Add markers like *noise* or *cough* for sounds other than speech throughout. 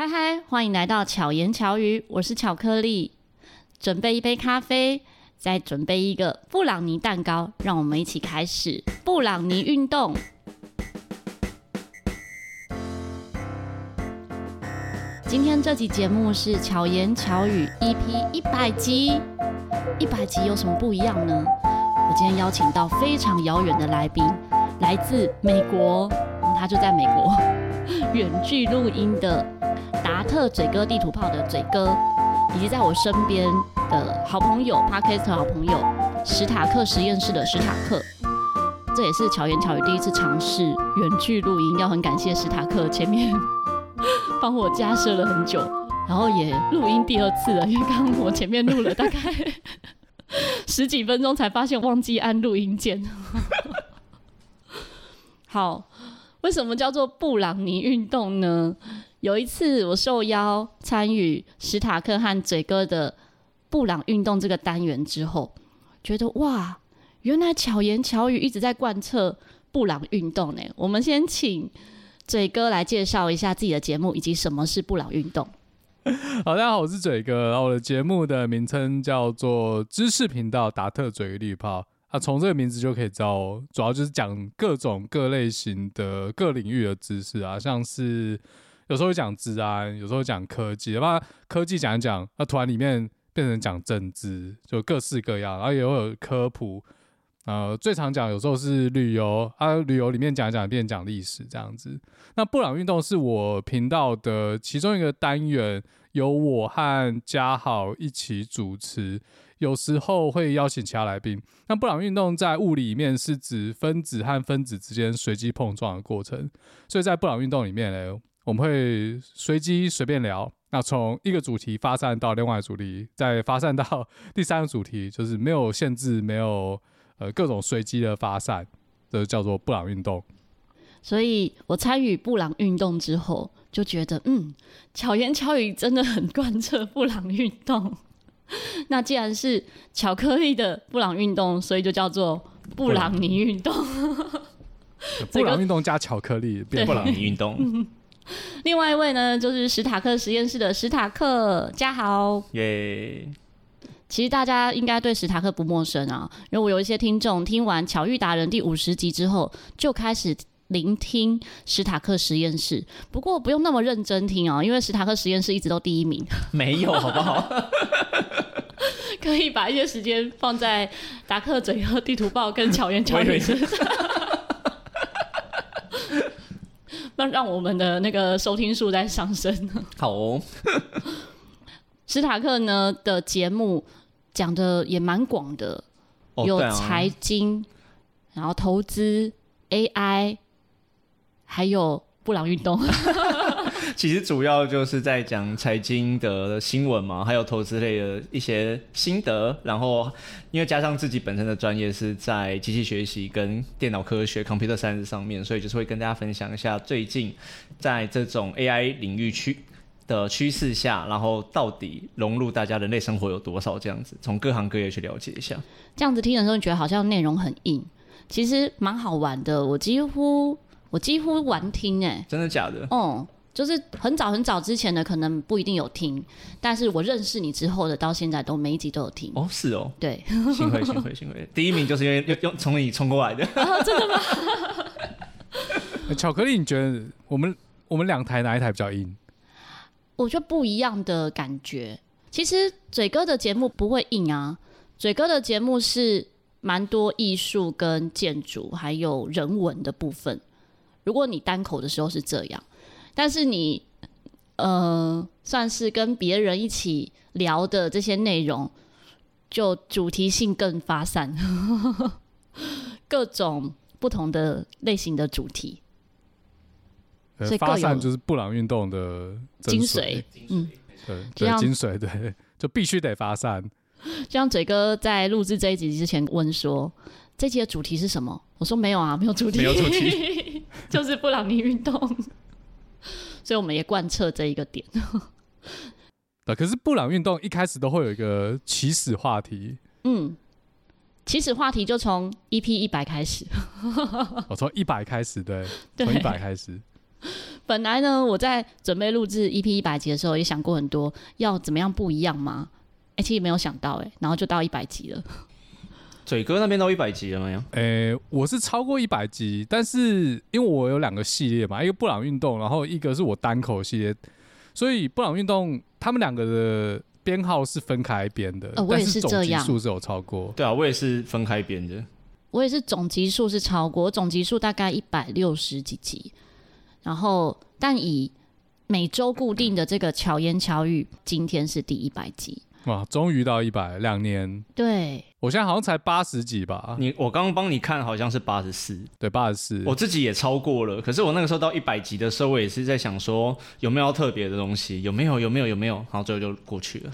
嗨嗨，欢迎来到巧言巧语，我是巧克力。准备一杯咖啡，再准备一个布朗尼蛋糕，让我们一起开始布朗尼运动。今天这集节目是巧言巧语 EP 一百集，一百集有什么不一样呢？我今天邀请到非常遥远的来宾，来自美国，他就在美国远距录音的。特嘴哥地图炮的嘴哥，以及在我身边的好朋友 Podcast 好朋友史塔克实验室的史塔克，这也是巧言巧语第一次尝试远距录音，要很感谢史塔克前面 *laughs* 帮我加设了很久，然后也录音第二次了，因为刚刚我前面录了大概十几分钟才发现忘记按录音键。*laughs* 好，为什么叫做布朗尼运动呢？有一次，我受邀参与史塔克和嘴哥的布朗运动这个单元之后，觉得哇，原来巧言巧语一直在贯彻布朗运动呢。我们先请嘴哥来介绍一下自己的节目以及什么是布朗运动。好，大家好，我是嘴哥，然后我的节目的名称叫做知识频道达特嘴地图炮。啊，从这个名字就可以知道，主要就是讲各种各类型的各领域的知识啊，像是。有时候会讲治安，有时候讲科技，把科技讲一讲，那突然里面变成讲政治，就各式各样，然后也会有科普，呃，最常讲有时候是旅游，啊，旅游里面讲一讲变讲历史这样子。那布朗运动是我频道的其中一个单元，由我和嘉豪一起主持，有时候会邀请其他来宾。那布朗运动在物理面是指分子和分子之间随机碰撞的过程，所以在布朗运动里面呢。我们会随机随便聊，那从一个主题发散到另外主题，再发散到 *laughs* 第三个主题，就是没有限制，没有呃各种随机的发散，这叫做布朗运动。所以我参与布朗运动之后，就觉得嗯，巧言巧语真的很贯彻布朗运动。*laughs* 那既然是巧克力的布朗运动，所以就叫做布朗尼运动。布朗运动加巧克力变布朗尼运动。*laughs* *laughs* 另外一位呢，就是史塔克实验室的史塔克，家豪。耶！其实大家应该对史塔克不陌生啊，因为我有一些听众听完《巧遇达人》第五十集之后，就开始聆听史塔克实验室。不过不用那么认真听啊，因为史塔克实验室一直都第一名。*laughs* 没有，好不好？*laughs* 可以把一些时间放在达克嘴和地图报跟巧言巧语身上。让让我们的那个收听数在上升。*laughs* 好哦，史塔克呢的节目讲的也蛮广的，哦、有财经，然后投资、AI，还有布朗运动。*laughs* *laughs* 其实主要就是在讲财经的新闻嘛，还有投资类的一些心得。然后，因为加上自己本身的专业是在机器学习跟电脑科学 （computer science） 上面，所以就是会跟大家分享一下最近在这种 AI 领域趋的趋势下，然后到底融入大家人类生活有多少这样子，从各行各业去了解一下。这样子听的时候，你觉得好像内容很硬，其实蛮好玩的。我几乎我几乎玩听哎、欸，真的假的？哦、嗯。就是很早很早之前的，可能不一定有听，但是我认识你之后的，到现在都每一集都有听。哦，是哦，对，幸亏幸亏幸亏，第一名就是因为用从你冲过来的。哦，真的吗？巧克力，你觉得我们我们两台哪一台比较硬？我觉得不一样的感觉。其实嘴哥的节目不会硬啊，嘴哥的节目是蛮多艺术跟建筑还有人文的部分。如果你单口的时候是这样。但是你，呃，算是跟别人一起聊的这些内容，就主题性更发散，*laughs* 各种不同的类型的主题，所以发散就是布朗运动的精髓。嗯，对，对，精髓，对，就必须得发散。就像嘴哥在录制这一集之前问说：“这集的主题是什么？”我说：“没有啊，没有主题，没有主题，*laughs* 就是布朗尼运动。”所以我们也贯彻这一个点。*laughs* 对，可是布朗运动一开始都会有一个起始话题。嗯，起始话题就从 EP 一百开始。我 *laughs* 从一百开始，对，从一百开始。本来呢，我在准备录制 EP 一百集的时候，也想过很多要怎么样不一样吗？哎、欸，其实没有想到哎、欸，然后就到一百集了。嘴哥那边都一百集了没有？哎、欸，我是超过一百集，但是因为我有两个系列嘛，一个布朗运动，然后一个是我单口系列，所以布朗运动他们两个的编号是分开编的，呃，我也是这样，但是总集数是有超过。对啊，我也是分开编的。我也是总集数是超过，总集数大概一百六十几集。然后，但以每周固定的这个巧言巧语，今天是第一百集。哇，终于到一百两年。对，我现在好像才八十几吧。你我刚刚帮你看，好像是八十四。对，八十四。我自己也超过了，可是我那个时候到一百集的时候，我也是在想说有没有特别的东西，有没有？有没有？有没有？然后最后就过去了。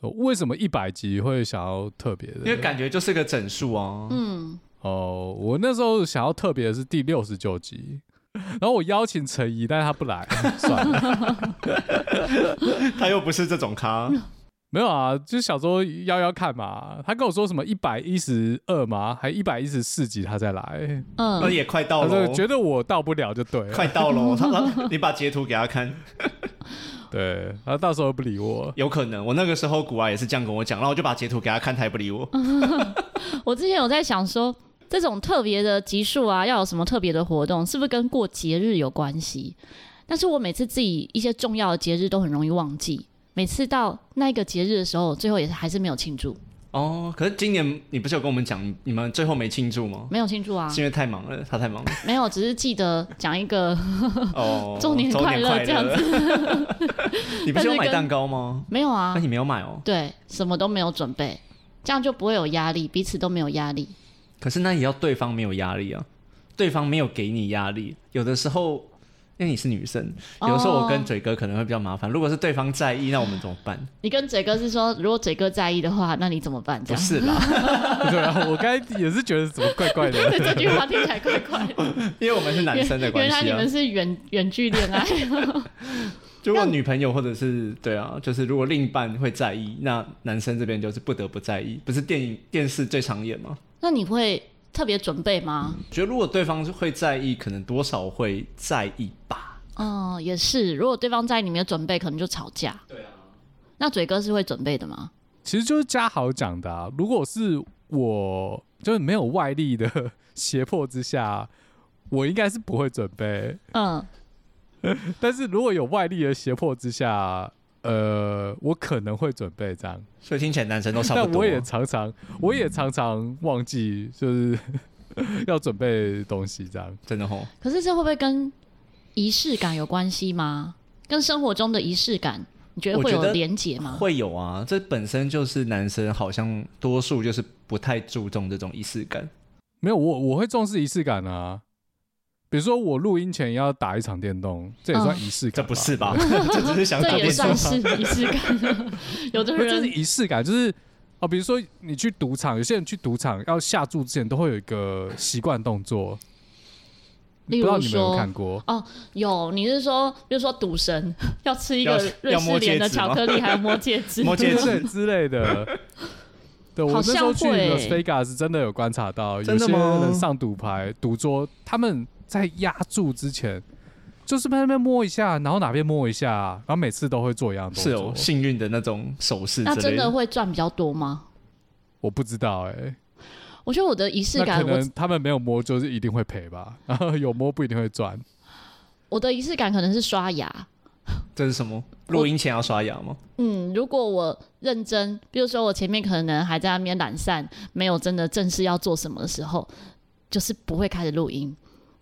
为什么一百集会想要特别的？*laughs* 因为感觉就是个整数啊。嗯。哦，我那时候想要特别的是第六十九集。然后我邀请陈怡，但是他不来，*laughs* 算了，*laughs* 他又不是这种咖，没有啊，就想说邀邀看嘛。他跟我说什么一百一十二嘛？还一百一十四集他再来，嗯，那也快到了，觉得我到不了就对了，快到了，他你把截图给他看，*laughs* 对，他到时候不理我，有可能，我那个时候古啊也是这样跟我讲，然后我就把截图给他看，他也不理我。*laughs* 我之前有在想说。这种特别的集数啊，要有什么特别的活动，是不是跟过节日有关系？但是我每次自己一些重要的节日都很容易忘记，每次到那个节日的时候，最后也是还是没有庆祝。哦，可是今年你不是有跟我们讲，你们最后没庆祝吗？没有庆祝啊，是因为太忙了，他太忙了。*laughs* 没有，只是记得讲一个哦，*laughs* 周年快乐这样子。*laughs* 你不是有买蛋糕吗？没有啊，那你没有买哦。对，什么都没有准备，这样就不会有压力，彼此都没有压力。可是那也要对方没有压力啊，对方没有给你压力。有的时候，因为你是女生，有的时候我跟嘴哥可能会比较麻烦。如果是对方在意，那我们怎么办？你跟嘴哥是说，如果嘴哥在意的话，那你怎么办？不是啦，对啊，我刚才也是觉得怎么怪怪的。对，这句话听起来怪怪的，因为我们是男生的关系啊。原来你们是远远距恋爱。如果女朋友或者是对啊，就是如果另一半会在意，那男生这边就是不得不在意。不是电影电视最常演吗？那你会特别准备吗？觉得如果对方会在意，可能多少会在意吧。哦，也是。如果对方在意，你没有准备，可能就吵架。对啊。那嘴哥是会准备的吗？其实就是嘉豪讲的啊。如果是我，就是没有外力的 *laughs* 胁迫之下，我应该是不会准备。嗯。*laughs* 但是如果有外力的胁迫之下。呃，我可能会准备这样，所以听起来男生都差不多。但我也常常，我也常常忘记，就是 *laughs* 要准备东西这样，真的吼。可是这会不会跟仪式感有关系吗？跟生活中的仪式感，你觉得会有连结吗？会有啊，这本身就是男生好像多数就是不太注重这种仪式感。没有，我我会重视仪式感啊。比如说，我录音前要打一场电动，这也算仪式感？这不是吧？*laughs* 这只是想打电动。这也算是仪式感。*laughs* 有的人就是仪式感，就是哦，比如说你去赌场，有些人去赌场要下注之前都会有一个习惯动作。例如说，不知道你们有没有看过？哦，有。你是说，比如说赌神 *laughs* 要吃一个瑞士莲的巧克力，还有摸戒指、摸戒指之类的。对，我那时候去 Las Vegas 真的有观察到，有些人上赌牌、赌桌，他们。在压住之前，就是在那边摸一下，然后哪边摸一下，然后每次都会做一样动作，是有幸运的那种手势。那真的会赚比较多吗？我不知道哎、欸。我觉得我的仪式感，可能他们没有摸就是一定会赔吧，*laughs* 然后有摸不一定会赚。我的仪式感可能是刷牙。这是什么？录音前要刷牙吗？嗯，如果我认真，比如说我前面可能还在那边懒散，没有真的正式要做什么的时候，就是不会开始录音。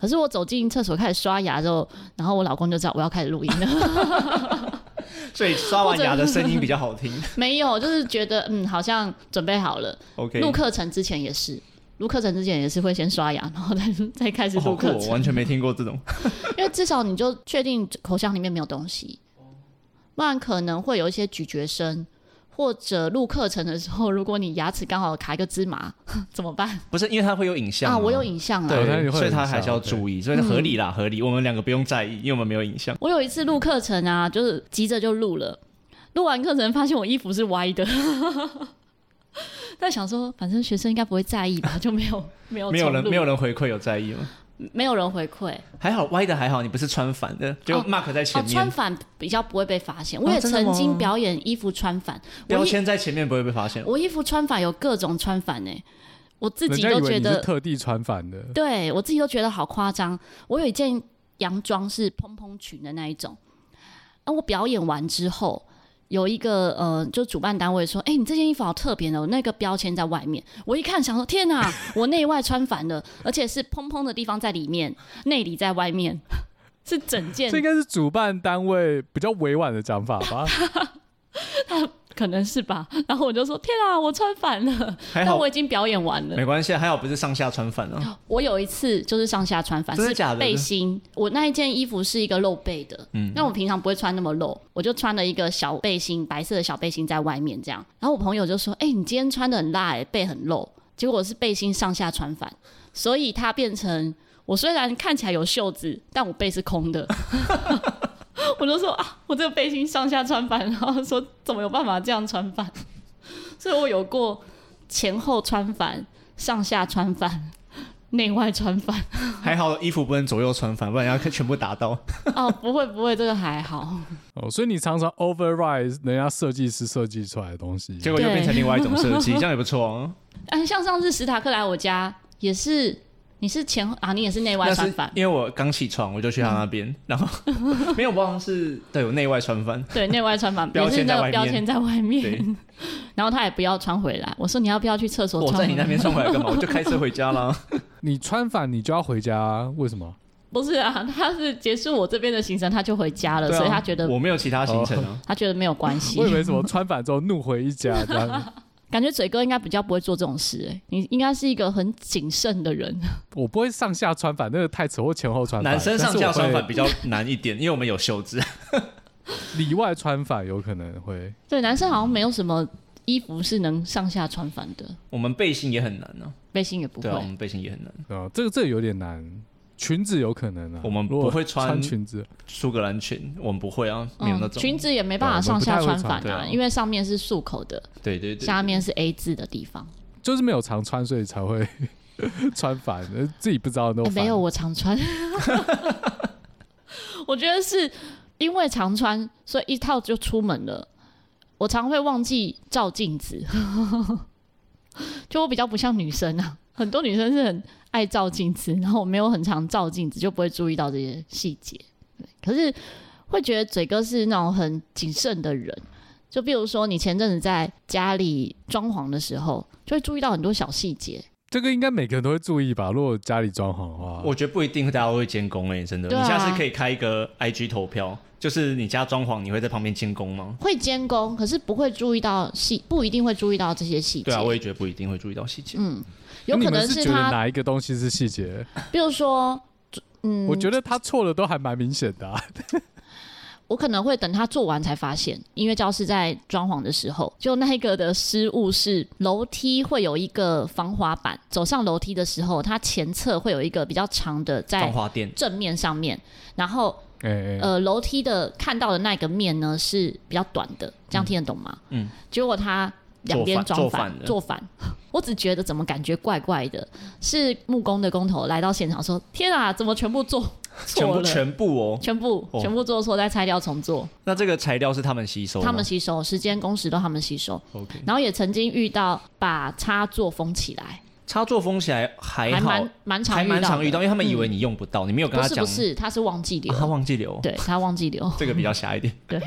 可是我走进厕所开始刷牙之后，然后我老公就知道我要开始录音了。*laughs* 所以刷完牙的声音比较好听。*laughs* 没有，就是觉得嗯，好像准备好了。OK。录课程之前也是，录课程之前也是会先刷牙，然后再再开始录课程。哦，我完全没听过这种。*laughs* 因为至少你就确定口腔里面没有东西，不然可能会有一些咀嚼声。或者录课程的时候，如果你牙齿刚好卡一个芝麻，*laughs* 怎么办？不是，因为它会有影像啊，我有影像啊，对，所以他还是要注意，所以合理啦，合理。我们两个不用在意，因为我们没有影像。我有一次录课程啊，就是急着就录了，录完课程发现我衣服是歪的，*laughs* 但想说反正学生应该不会在意吧，就没有没有没有人没有人回馈有在意吗？没有人回馈，还好歪的还好，你不是穿反的，就 mark 在前面。哦哦、穿反比较不会被发现。我也曾经表演衣服穿反，标签在前面不会被发现。我衣服穿反有各种穿反呢，我自己都觉得特地穿反的。对我自己都觉得好夸张。我有一件洋装是蓬蓬裙的那一种，啊我表演完之后。有一个呃，就主办单位说，哎、欸，你这件衣服好特别哦，那个标签在外面。我一看，想说，天哪，*laughs* 我内外穿反了，而且是蓬蓬的地方在里面，内里在外面，*laughs* 是整件。这应该是主办单位比较委婉的讲法吧。*laughs* 可能是吧，*laughs* 然后我就说天啊，我穿反了，但我已经表演完了，没关系，还好不是上下穿反了。*gasps* 我有一次就是上下穿反，是假的背心。我那一件衣服是一个露背的，嗯，那我平常不会穿那么露，我就穿了一个小背心，白色的小背心在外面这样。然后我朋友就说，哎、欸，你今天穿的很辣、欸，背很露。结果我是背心上下穿反，所以它变成我虽然看起来有袖子，但我背是空的。*laughs* *laughs* 我就说啊，我这个背心上下穿反，然后说怎么有办法这样穿反？*laughs* 所以我有过前后穿反、上下穿反、内外穿反。*laughs* 还好衣服不能左右穿反，不然要全部打到。哦，不会不会，这个还好。哦，所以你常常 override 人家设计师设计出来的东西，结果又变成另外一种设计，这样也不错哦。嗯，像上次史塔克来我家也是。你是前啊？你也是内外穿反？因为我刚起床，我就去他那边，嗯、然后没有，不光是对，有内外穿反，对，内外穿反，标签那个标签在外面，*laughs* 然后他也不要穿回来。我说你要不要去厕所穿？我在你那边穿回来干嘛？我就开车回家了。*laughs* 你穿反，你就要回家，为什么？不是啊，他是结束我这边的行程，他就回家了，啊、所以他觉得我没有其他行程啊，他觉得没有关系。我以为什么穿反之后怒回一家这样。*laughs* 感觉嘴哥应该比较不会做这种事，哎，你应该是一个很谨慎的人。*laughs* 我不会上下穿反，那个太扯，或前后穿反。男生上下穿反比较难一点，因为我们有袖子。*laughs* 里外穿反有可能会。对，男生好像没有什么衣服是能上下穿反的。我们背心也很难呢、啊，背心也不会。对、啊，我们背心也很难。啊，这个这个有点难。裙子有可能啊，我们不会穿，穿裙子，苏格兰裙我们不会啊，没有那种、嗯、裙子也没办法上下穿反啊，因为上面是束口的，对对对，下面是 A 字的地方，就是没有常穿，所以才会 *laughs* 穿反，自己不知道都、欸、没有我常穿，*laughs* 我觉得是因为常穿，所以一套就出门了，我常会忘记照镜子，*laughs* 就我比较不像女生啊，很多女生是很。爱照镜子，然后我没有很常照镜子，就不会注意到这些细节。可是会觉得嘴哥是那种很谨慎的人。就比如说，你前阵子在家里装潢的时候，就会注意到很多小细节。这个应该每个人都会注意吧？如果家里装潢的话，我觉得不一定大家都会监工诶、欸，真的。啊、你下次可以开一个 IG 投票，就是你家装潢，你会在旁边监工吗？会监工，可是不会注意到细，不一定会注意到这些细节。对啊，我也觉得不一定会注意到细节。嗯。有可能是他哪一个东西是细节？比如说，嗯，*laughs* 我觉得他错的都还蛮明显的啊。*laughs* 我可能会等他做完才发现。音乐教室在装潢的时候，就那一个的失误是楼梯会有一个防滑板，走上楼梯的时候，它前侧会有一个比较长的在防滑垫正面上面，然后呃楼梯的看到的那个面呢是比较短的，这样听得懂吗？嗯，结果他。两边装反，做反，我只觉得怎么感觉怪怪的。是木工的工头来到现场说：“天啊，怎么全部做 *laughs* 错了？全部哦，全部全部做错，再拆掉重做。”那这个材料是他们吸收？他们吸收，时间工时都他们吸收。OK，然后也曾经遇到把插座封起来。插座封起来还好，还蛮常，还蛮常遇到，因为他们以为你用不到，你没有跟他讲。不是，不是，他是忘记留，他忘记留，对他忘记留，这个比较瞎一点。*laughs* 对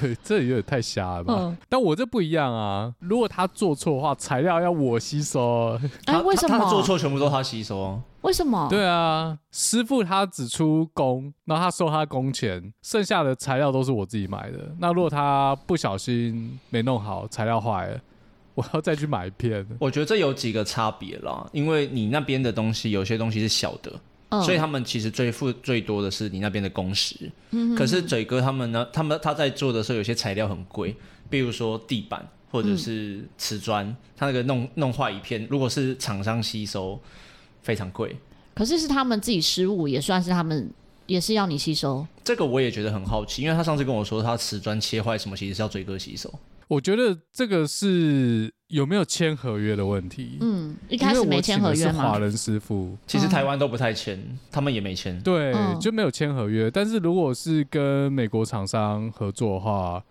对，这有点太瞎了吧？但我这不一样啊，如果他做错的话，材料要我吸收。哎，为什么？他做错全部都他吸收？为什么？对啊，师傅他只出工，然后他收他工钱，剩下的材料都是我自己买的。那如果他不小心没弄好，材料坏了。我要再去买一片。我觉得这有几个差别啦，因为你那边的东西有些东西是小的，嗯、所以他们其实最付最多的是你那边的工时。嗯、可是嘴哥他们呢，他们他在做的时候有些材料很贵，比如说地板或者是瓷砖，嗯、他那个弄弄坏一片，如果是厂商吸收，非常贵。可是是他们自己失误，也算是他们也是要你吸收。这个我也觉得很好奇，因为他上次跟我说他瓷砖切坏什么，其实是要嘴哥吸收。我觉得这个是有没有签合约的问题。嗯，一开始没签合约吗？华人师傅，其实台湾都不太签，他们也没签。对，就没有签合约。但是如果是跟美国厂商合作的话，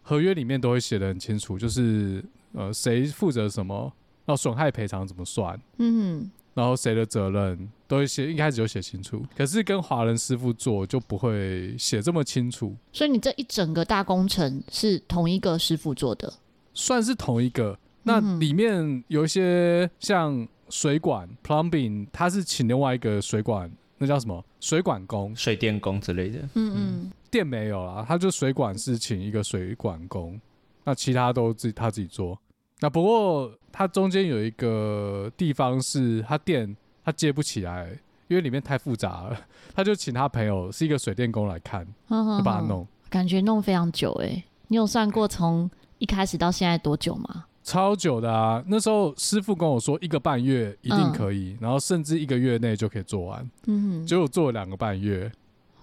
合约里面都会写的很清楚，就是呃谁负责什么，然后损害赔偿怎么算。嗯。然后谁的责任都会写，一开始就写清楚。可是跟华人师傅做就不会写这么清楚。所以你这一整个大工程是同一个师傅做的？算是同一个。那里面有一些像水管 （plumbing），他是请另外一个水管，那叫什么？水管工、水电工之类的。嗯嗯。电没有啦，他就水管是请一个水管工，那其他都自己他自己做。那不过它中间有一个地方是它电它接不起来，因为里面太复杂了，他就请他朋友是一个水电工来看，呵呵呵就把它弄。感觉弄非常久哎、欸，你有算过从一开始到现在多久吗？超久的啊！那时候师傅跟我说一个半月一定可以，嗯、然后甚至一个月内就可以做完。嗯哼，结果做了两个半月，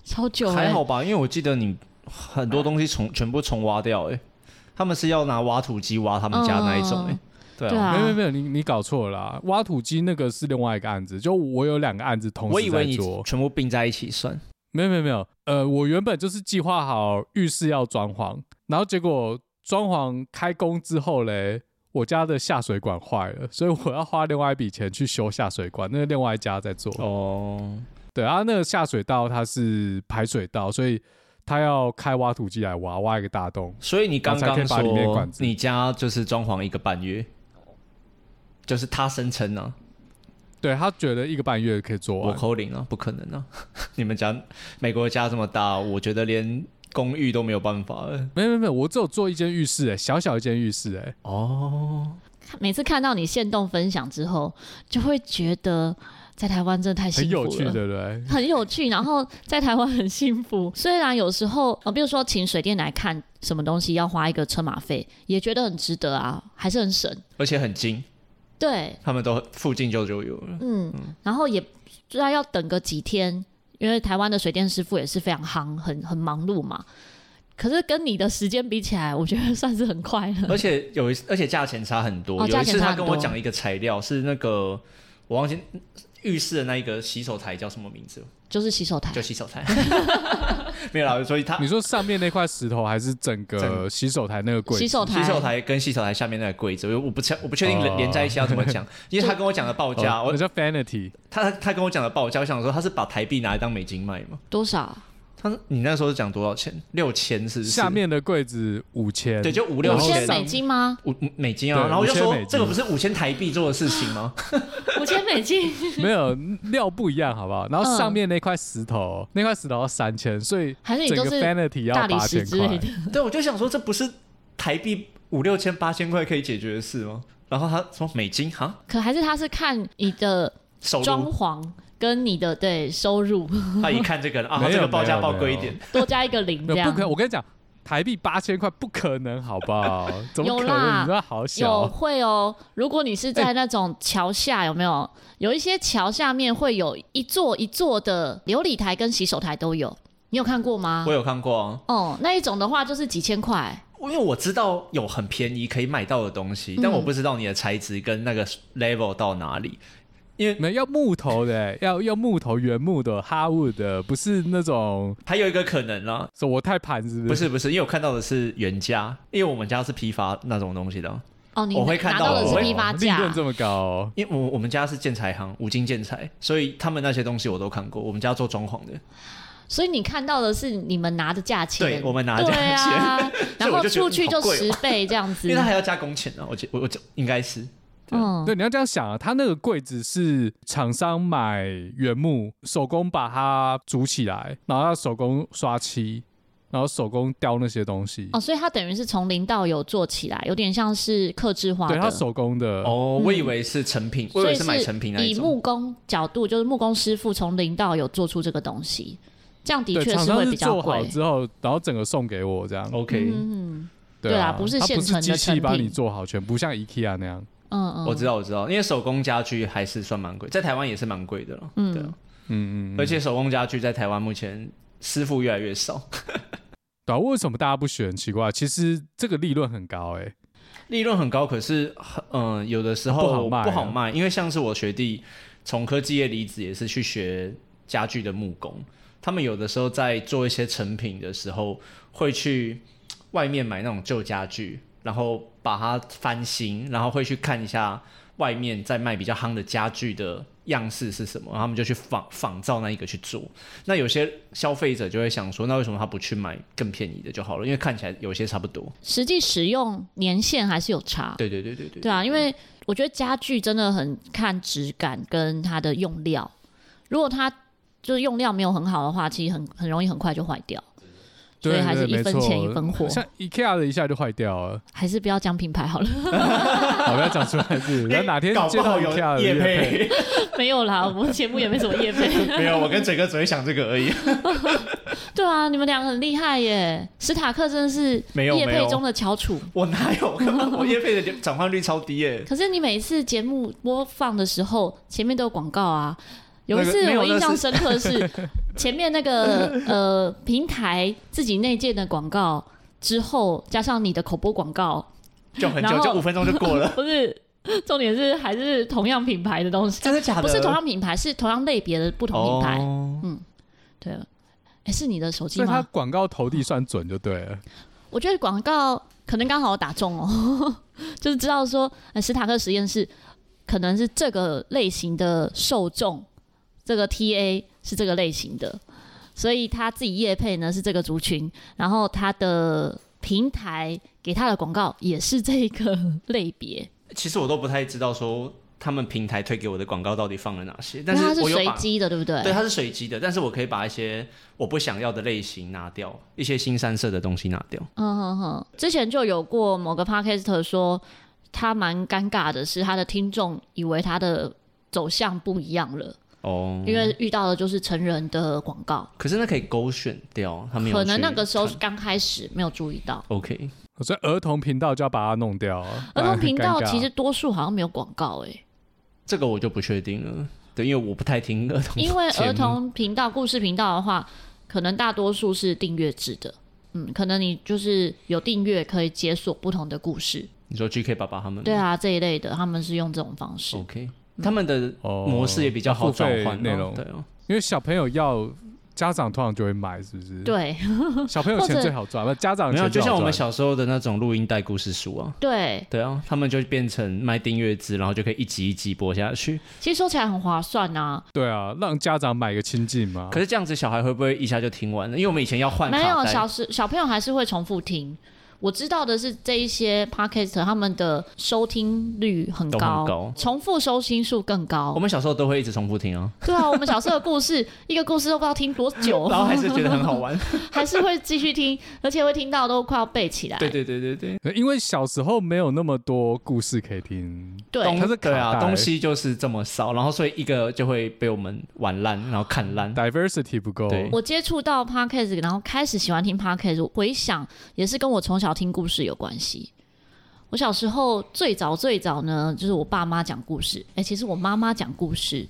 超久、欸。还好吧，因为我记得你很多东西重全部重挖掉哎、欸。他们是要拿挖土机挖他们家那一种哎、欸，对啊，没有没有，你你搞错了啦，挖土机那个是另外一个案子，就我有两个案子同时在做，我以为你全部并在一起算，没有没有没有，呃，我原本就是计划好浴室要装潢，然后结果装潢开工之后嘞，我家的下水管坏了，所以我要花另外一笔钱去修下水管，那个另外一家在做。哦，对啊，那个下水道它是排水道，所以。他要开挖土机来挖，挖一个大洞，所以你刚刚说你家就是装潢一个半月，就是他声称呢，对他觉得一个半月可以做完，我扣零啊，不可能啊！*laughs* 你们家美国家这么大，我觉得连公寓都没有办法。没有没有，我只有做一间浴室，哎，小小一间浴室，哎，哦，每次看到你现动分享之后，就会觉得。在台湾真的太幸福了，很有趣，对不对？*laughs* 很有趣，然后在台湾很幸福。虽然有时候，比如说请水电来看什么东西要花一个车马费，也觉得很值得啊，还是很省，而且很精。对，他们都附近就就有了。嗯，嗯然后也知道要等个几天，因为台湾的水电师傅也是非常夯，很很忙碌嘛。可是跟你的时间比起来，我觉得算是很快了。而且有一，而且价钱差很多。哦，有一次他跟我讲一个材料是那个，我忘记。浴室的那一个洗手台叫什么名字？就是洗手台，就洗手台。*laughs* 没有啦，所以他你说上面那块石头还是整个洗手台那个柜子？洗手台，洗手台跟洗手台下面那个柜子，我不确我不确定连在一起要怎么讲，哦、*laughs* 因为他跟我讲的报价，哦、我叫 Vanity，他他跟我讲的报价，我想说他是把台币拿来当美金卖吗？多少？他你那时候是讲多少钱？六千是不是？下面的柜子五千，对，就五六千美金吗？五美金啊，然后我就说这个不是五千台币做的事情吗？*laughs* 五千美金 *laughs* 没有料不一样，好不好？然后上面那块石头，那块石头要三千，所以还是你都是大理石之类的。对，我就想说这不是台币五六千八千块可以解决的事吗？然后他说美金哈，可还是他是看你的装潢。跟你的对收入，他一看这个啊，*laughs* 这个报价报贵一点，多加一个零这样。不可，我跟你讲，台币八千块不可能，好不好？怎么可能？有啦，你好小，有会哦。如果你是在那种桥下，有没有？有一些桥下面会有一座一座的琉璃台跟洗手台都有，你有看过吗？我有看过啊。哦，那一种的话就是几千块。因为我知道有很便宜可以买到的东西，但我不知道你的材质跟那个 level 到哪里。因为没要木头的，*laughs* 要要木头原木的 hardwood 的，不是那种。还有一个可能啊，是我太盘是不是？不是不是，因为我看到的是原价，因为我们家是批发那种东西的。哦，你我会看到的是批发价，利润这么高哦。因为我我们家是建材行，五金建材，所以他们那些东西我都看过。我们家做装潢的，所以你看到的是你们拿的价钱，对，我们拿的价钱，啊、*laughs* 然后出去就十倍这样子，因为他还要加工钱呢、啊。我我我就应该是。嗯，对，你要这样想啊，他那个柜子是厂商买原木，手工把它组起来，然后要手工刷漆，然后手工雕那些东西。哦，所以他等于是从零到有做起来，有点像是刻制化的。对，他手工的。哦，我以为是成品，嗯、我以为是买成品那种。以木工角度，就是木工师傅从零到有做出这个东西，这样的确是会比较贵。做好之后，然后整个送给我这样。OK，嗯，对啊，不是现成的机器帮你做好，全不像 IKEA 那样。嗯嗯，我知道我知道，因为手工家具还是算蛮贵，在台湾也是蛮贵的了。嗯，对，嗯嗯，而且手工家具在台湾目前师傅越来越少。*laughs* 对啊，为什么大家不选？奇怪，其实这个利润很高哎、欸。利润很高，可是嗯、呃，有的时候不好卖啊，不好卖，因为像是我学弟从科技业离职，也是去学家具的木工，他们有的时候在做一些成品的时候，会去外面买那种旧家具，然后把它翻新，然后会去看一下外面在卖比较夯的家具的。样式是什么？然后他们就去仿仿造那一个去做。那有些消费者就会想说，那为什么他不去买更便宜的就好了？因为看起来有些差不多，实际使用年限还是有差。对对对对对。对啊，因为我觉得家具真的很看质感跟它的用料。如果它就是用料没有很好的话，其实很很容易很快就坏掉。所以还是一分钱一分货。像 IKEA 的一下就坏掉了，还是不要讲品牌好了。*laughs* 好，不要讲出来是。*laughs* 然后哪天接到 IKEA 的业配，*laughs* 没有啦，我们节目也没什么业配。没有，我跟嘴哥只会想这个而已。对啊，你们两个很厉害耶，史塔克真的是业配中的翘楚。我哪有？我业配的转换率超低耶。可是你每一次节目播放的时候，前面都有广告啊。有一次我印象深刻的是 *laughs* 前面那个 *laughs* 呃平台自己内建的广告之后，加上你的口播广告，就很久，就五分钟就过了。*laughs* 不是，重点是还是同样品牌的东西，真的假的？不是同样品牌，是同样类别的不同品牌。哦、嗯，对了，哎，是你的手机吗？所以它广告投递算准就对了。我觉得广告可能刚好打中哦，就是知道说，史塔克实验室可能是这个类型的受众。这个 TA 是这个类型的，所以他自己业配呢是这个族群，然后他的平台给他的广告也是这个 *laughs* 类别。其实我都不太知道说他们平台推给我的广告到底放了哪些，但是它是随机的，对不对？对，它是随机的，但是我可以把一些我不想要的类型拿掉，一些新三色的东西拿掉。嗯哼哼，之前就有过某个 Podcaster 说他蛮尴尬的是，他的听众以为他的走向不一样了。哦、oh，因为遇到的就是成人的广告，可是那可以勾选掉，他没有。可能那个时候刚开始没有注意到。OK，所以儿童频道就要把它弄掉。*laughs* 儿童频道 *laughs* 其实多数好像没有广告哎、欸，这个我就不确定了。对，因为我不太听儿童。因为儿童频道、故事频道的话，可能大多数是订阅制的。嗯，可能你就是有订阅可以解锁不同的故事。你说 GK 爸爸他们？对啊，这一类的他们是用这种方式。OK。他们的模式也比较好转换内容，对哦，因为小朋友要家长通常就会买，是不是？对，*laughs* 小朋友钱最好赚，那家长钱没有，就像我们小时候的那种录音带故事书啊，对，对啊，他们就变成卖订阅制，然后就可以一集一集播下去。其实说起来很划算啊，对啊，让家长买个亲近嘛。可是这样子小孩会不会一下就听完了？因为我们以前要换，没有小时小朋友还是会重复听。我知道的是，这一些 podcast 他们的收听率很高，很高，重复收听数更高。我们小时候都会一直重复听哦。对啊，我们小时候的故事，一个故事都不知道听多久，*laughs* 然后还是觉得很好玩，*laughs* 还是会继续听，而且会听到都快要背起来。对对对对对，因为小时候没有那么多故事可以听，对，它是对啊，东西就是这么少，然后所以一个就会被我们玩烂，然后看烂，diversity 不够。我接触到 podcast，然后开始喜欢听 podcast，回想也是跟我从小听故事有关系。我小时候最早最早呢，就是我爸妈讲故事。哎、其实我妈妈讲故事，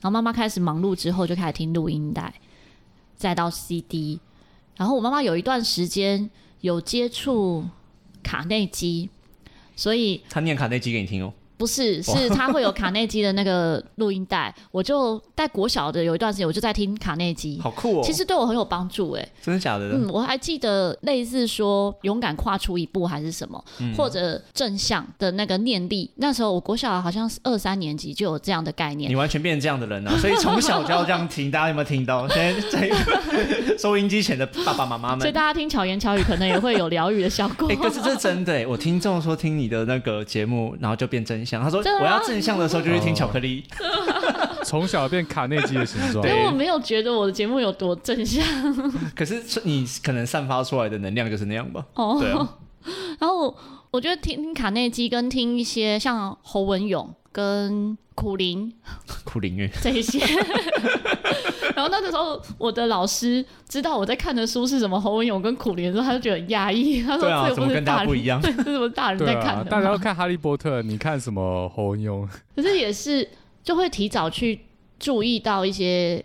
然后妈妈开始忙碌之后，就开始听录音带，再到 CD。然后我妈妈有一段时间有接触卡内基，所以她念卡内基给你听哦。不是，是他会有卡内基的那个录音带，*laughs* 我就在国小的有一段时间，我就在听卡内基，好酷哦！其实对我很有帮助，哎，真的假的？嗯，我还记得类似说勇敢跨出一步还是什么，嗯、或者正向的那个念力。那时候我国小好像是二三年级就有这样的概念。你完全变成这样的人啊！所以从小就要这样听，大家有没有听到？*laughs* 现在在收音机前的爸爸妈妈们，所以大家听巧言巧语可能也会有疗愈的效果。哎、*laughs* 欸，可是这是真的哎！我听众说听你的那个节目，然后就变正向。他说我要。正向的时候就去听巧克力，*laughs* 从、哦、小变卡内基的形状。*laughs* 因为我没有觉得我的节目有多正向，*laughs* 可是你可能散发出来的能量就是那样吧。哦，对啊。然后我觉得听卡内基跟听一些像侯文咏跟苦灵、*laughs* 苦灵乐这一些。*laughs* 然后那个时候我的老师知道我在看的书是什么侯文勇跟苦灵的时候，他就觉得很压抑。他说：“这不是大人，不一样，*laughs* 这是什么大人在看的、啊？大家要看哈利波特，你看什么侯文勇？可是也是就会提早去注意到一些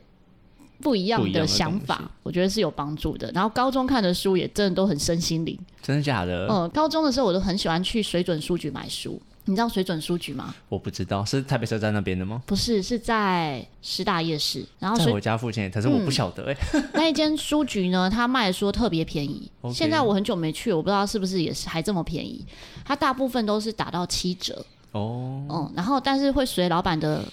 不一样的想法，我觉得是有帮助的。然后高中看的书也真的都很身心灵。真的假的？嗯，高中的时候我都很喜欢去水准书局买书。你知道水准书局吗？我不知道，是台北车站那边的吗？不是，是在师大夜市。然后在水我家附近，可是我不晓得哎、*laughs* 那一间书局呢，它卖的书特别便宜。*laughs* 现在我很久没去，我不知道是不是也是还这么便宜。它大部分都是打到七折。哦，嗯，然后但是会随老板的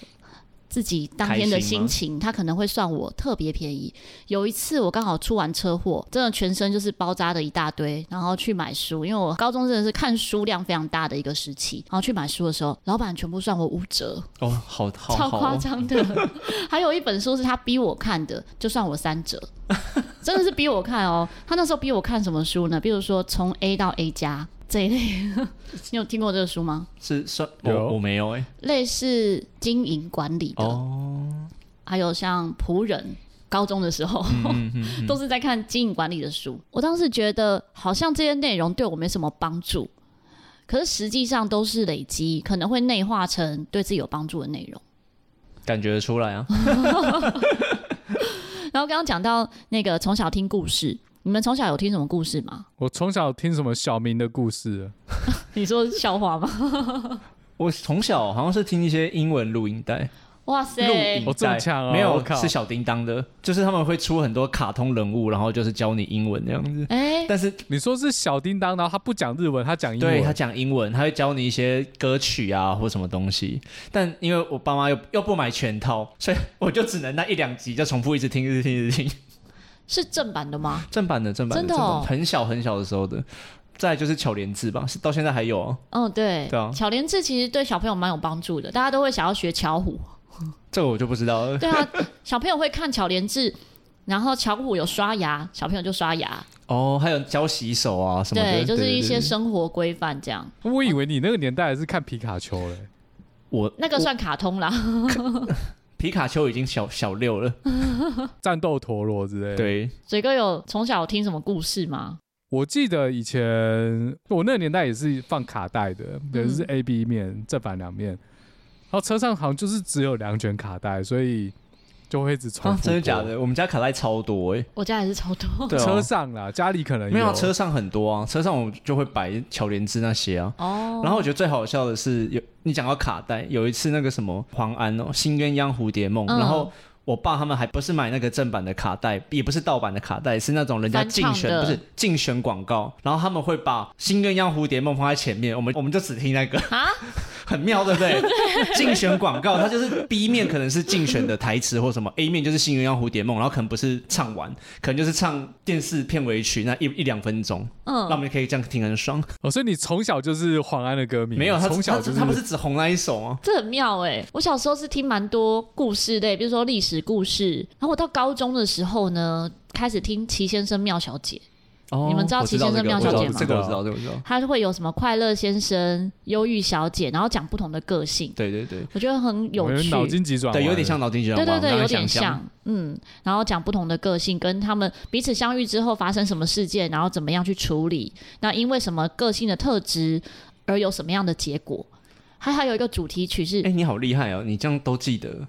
自己当天的心情，他可能会算我特别便宜。有一次我刚好出完车祸，真的全身就是包扎的一大堆，然后去买书，因为我高中真的是看书量非常大的一个时期。然后去买书的时候，老板全部算我五折，哦，好好超夸张的。还有一本书是他逼我看的，就算我三折，*laughs* 真的是逼我看哦。他那时候逼我看什么书呢？比如说从 A 到 A 加这一类，*laughs* 你有听过这个书吗？是算有我我没有哎、类似经营管理的，哦，还有像仆人，高中的时候、嗯嗯嗯，*laughs* 都是在看经营管理的书。我当时觉得好像这些内容对我没什么帮助，可是实际上都是累积，可能会内化成对自己有帮助的内容。感觉得出来啊。*laughs* 然后刚刚讲到那个从小听故事，你们从小有听什么故事吗？我从小听什么小明的故事，*laughs* 你说笑话吗？*laughs* 我从小好像是听一些英文录音带，哇塞录影！哦这么强哦没有是小叮当的，就是他们会出很多卡通人物，然后就是教你英文这样子。哎、但是你说是小叮当，然后他不讲日文，他讲英文，对他讲英文，他会教你一些歌曲啊或什么东西。但因为我爸妈又又不买全套，所以我就只能那一两集就重复一直听，一直听，一直听。是正版的吗？正版的，正版的，真的哦正版很小很小的时候的。再就是巧连智吧，是到现在还有啊。嗯，对，对啊巧连智其实对小朋友蛮有帮助的，大家都会想要学巧虎。*laughs* 这个我就不知道了。对啊，小朋友会看巧连智，然后巧虎有刷牙，小朋友就刷牙。哦，还有教洗手啊什么的，对，就是一些生活规范这样。我以为你那个年代还是看皮卡丘嘞，我那个算卡通啦。*laughs* 皮卡丘已经小小六了。*laughs* 战斗陀螺之类的。，对，嘴哥有从小有听什么故事吗？我记得以前我那个年代也是放卡带的，也是 A B 面正反两面，然后车上好像就是只有两卷卡带，所以就会一直重复、啊，真的假？的？我们家卡带超多哎、我家也是超多。对啊车上啦，家里可能没有啊车上很多啊，车上我就会摆巧莲枝那些啊。哦，然后我觉得最好笑的是，有你讲到卡带，有一次那个什么黄安哦，《新鸳鸯蝴蝶梦》嗯然后我爸他们还不是买那个正版的卡带，也不是盗版的卡带，是那种人家竞选，不是竞选广告，然后他们会把《新鸳鸯蝴蝶梦》放在前面，我们我们就只听那个，啊，*laughs* 很妙，对不对？*laughs* 竞选广告，它就是 B 面可能是竞选的台词或什么，A 面就是《新鸳鸯蝴蝶梦》，然后可能不是唱完，可能就是唱电视片尾曲那一一两分钟，嗯那我嗯，们可以这样听很爽。哦，所以你从小就是黄安的歌迷？没有，他从小就是他他不是只红那一首吗？这很妙哎。我小时候是听蛮多故事类，比如说历史故事。然后我到高中的时候呢，开始听齐先生妙小姐。哦你们知道齐先生妙小姐吗这个我知道，这个我知道。他会有什么快乐先生、忧郁小姐，然后讲不同的个性，对对对，我觉得很有趣。脑筋急转弯，对，有点像脑筋急转弯。对对对，有点像，嗯，然后讲不同的个性，跟他们彼此相遇之后发生什么事件，然后怎么样去处理，那因为什么个性的特质而有什么样的结果。还还有一个主题曲是，哎，你好厉害哦，你这样都记得。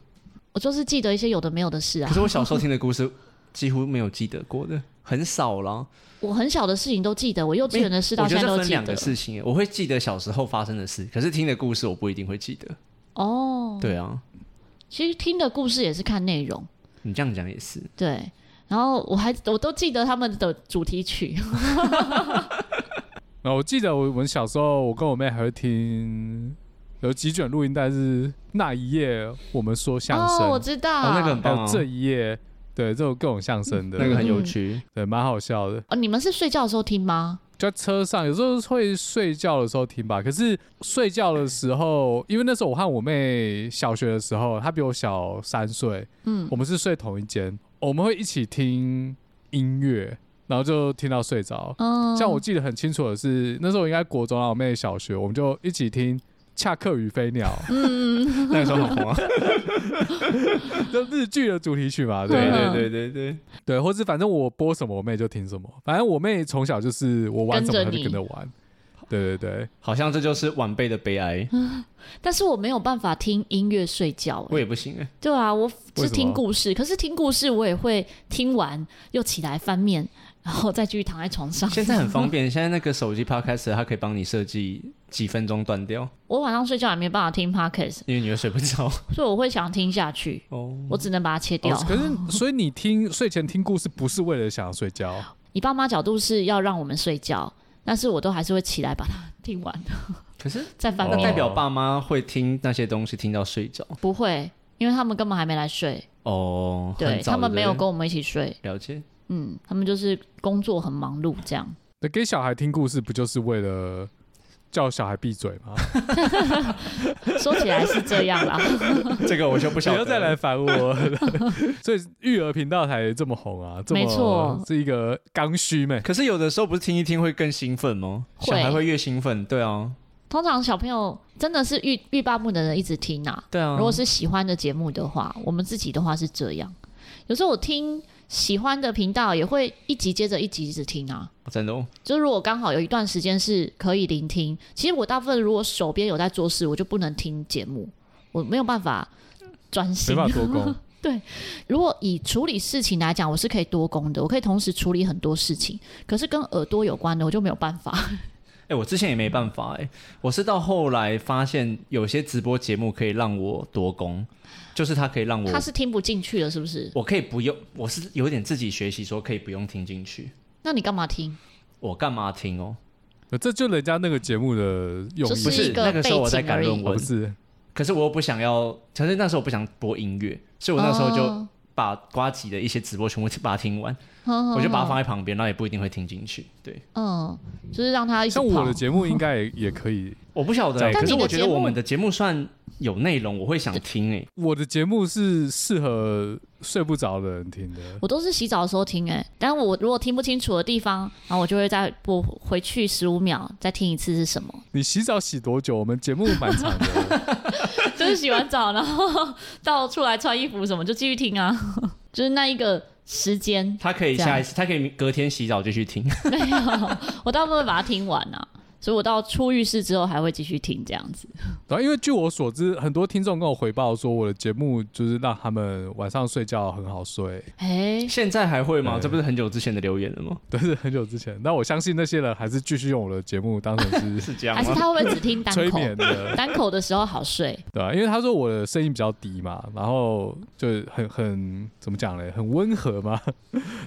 我就是记得一些有的没有的事啊可是。我小时候听的故事 *laughs* 几乎没有记得过的，很少了。我很小的事情都记得，我幼稚园的事到现在都记得分两个。事情，我会记得小时候发生的事，可是听的故事我不一定会记得。哦，对啊，其实听的故事也是看内容，你这样讲也是。对。然后我还我都记得他们的主题曲，*laughs* 然后我记得我我们小时候，我跟我妹还会听有几卷录音带是那一夜我们说相声，哦，我知道，哦那个很棒还有这一夜，对，这种各种相声的，那个很有趣。对，蛮好笑的。哦，你们是睡觉的时候听吗？在车上，有时候会睡觉的时候听吧。可是睡觉的时候，因为那时候我和我妹小学的时候，她比我小三岁，嗯我，们是睡同一间，我们会一起听音乐，然后就听到睡着。嗯，像我记得很清楚的是，那时候应该国中啊，我妹小学，我们就一起听《恰克与飞鸟》，嗯，*laughs* 那个时候很红啊。*laughs* 就日剧的主题曲嘛，对对嗯对对对对，或是反正我播什么，我妹就听什么。反正我妹从小就是我玩什么，她就跟着你跟着玩。对对对，好像这就是晚辈的悲哀。*laughs* 但是我没有办法听音乐睡觉、欸，我也不行哎、欸。对啊，我是听故事，可是听故事我也会听完又起来翻面，然后再继续躺在床上。现在很方便，现在那个手机 Podcast 它可以帮你设计几分钟断掉。我晚上睡觉也没办法听 Podcast，因为你会睡不着，*laughs* 所以我会想听下去。哦，我只能把它切掉。哦、可是，所以你听睡前听故事不是为了想要睡觉？*laughs* 你爸妈角度是要让我们睡觉，但是我都还是会起来把它听完。可是 *laughs* 再翻面，那代表爸妈会听那些东西听到睡着？不会，因为他们根本还没来睡。哦，对，他们没有跟我们一起睡。了解。嗯，他们就是工作很忙碌这样。那给小孩听故事不就是为了叫小孩闭嘴吗？*laughs* 说起来是这样啦。*laughs* 这个我就不晓得。不要再来烦我。*laughs* 所以育儿频道才这么红啊，这么没错，是一个刚需嘛。可是有的时候不是听一听会更兴奋吗？小孩会越兴奋，对啊。通常小朋友真的是欲欲罢不能的人一直听啊。对啊。如果是喜欢的节目的话，我们自己的话是这样。有时候我听喜欢的频道也会一集接着一集一直听啊。真的哦。就是如果刚好有一段时间是可以聆听，其实我大部分如果手边有在做事，我就不能听节目，我没有办法专心。没办法多工。*laughs* 对。如果以处理事情来讲，我是可以多工的，我可以同时处理很多事情。可是跟耳朵有关的，我就没有办法。哎、欸，我之前也没办法哎、欸，我是到后来发现有些直播节目可以让我多功，就是它可以让我，他是听不进去了，是不是？我可以不用，我是有点自己学习说可以不用听进去。那你干嘛听？我干嘛听哦？这就人家那个节目的用意，不是那个时候我在改论文，不是。可是我又不想要，可是那时候我不想播音乐，所以我那时候就把瓜吉的一些直播全部把它听完。*laughs* 我就把它放在旁边，那也不一定会听进去。对，嗯，就是让他一像我的节目应该也也可以，*laughs* 我不晓得。可是我觉得我们的节目算有内容，我会想听诶。我的节目是适合睡不着的人听的。我都是洗澡的时候听诶，但我如果听不清楚的地方，然后我就会再播回去十五秒，再听一次是什么。你洗澡洗多久？我们节目蛮长的，*laughs* 就是洗完澡然后 *laughs* 到出来穿衣服什么就继续听啊，就是那一个。时间，他可以下一次，他可以隔天洗澡继续听。没有，我大部分会把它听完啊。所以我到出浴室之后还会继续听这样子。对，因为据我所知，很多听众跟我回报说，我的节目就是让他们晚上睡觉很好睡。哎，现在还会吗？这不是很久之前的留言了吗？对，是很久之前。那我相信那些人还是继续用我的节目当成是 *laughs* 是这样，还是他会不会只听单口催眠的？单口的时候好睡，对啊，因为他说我的声音比较低嘛，然后就很很怎么讲嘞，很温和嘛，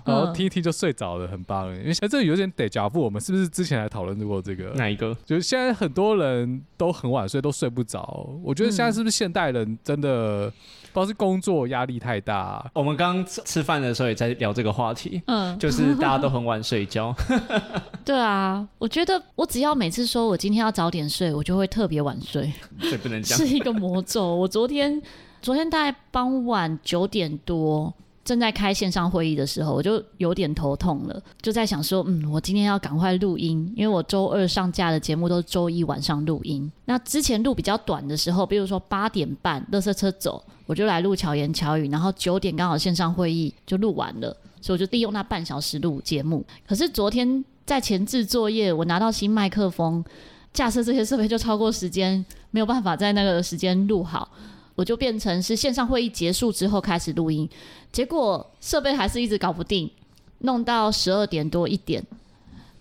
然后听一听就睡着了，很棒。因为现在这有点得假付，我们是不是之前还讨论过这个？哪一个？就是现在。很多人都很晚睡，都睡不着。我觉得现在是不是现代人真的不知道是工作压力太大？我们刚刚吃饭的时候也在聊这个话题，嗯，就是大家都很晚睡觉。*laughs* 对啊，我觉得我只要每次说我今天要早点睡，我就会特别晚睡。这不能讲，是一个魔咒。我昨天昨天大概傍晚九点多。正在开线上会议的时候，我就有点头痛了，就在想说，嗯，我今天要赶快录音，因为我周二上架的节目都是周一晚上录音。那之前录比较短的时候，比如说八点半，垃圾车走，我就来录巧言巧语，然后九点刚好线上会议就录完了，所以我就利用那半小时录节目。可是昨天在前置作业，我拿到新麦克风，架设这些设备就超过时间，没有办法在那个时间录好。我就变成是线上会议结束之后开始录音，结果设备还是一直搞不定，弄到十二点多一点，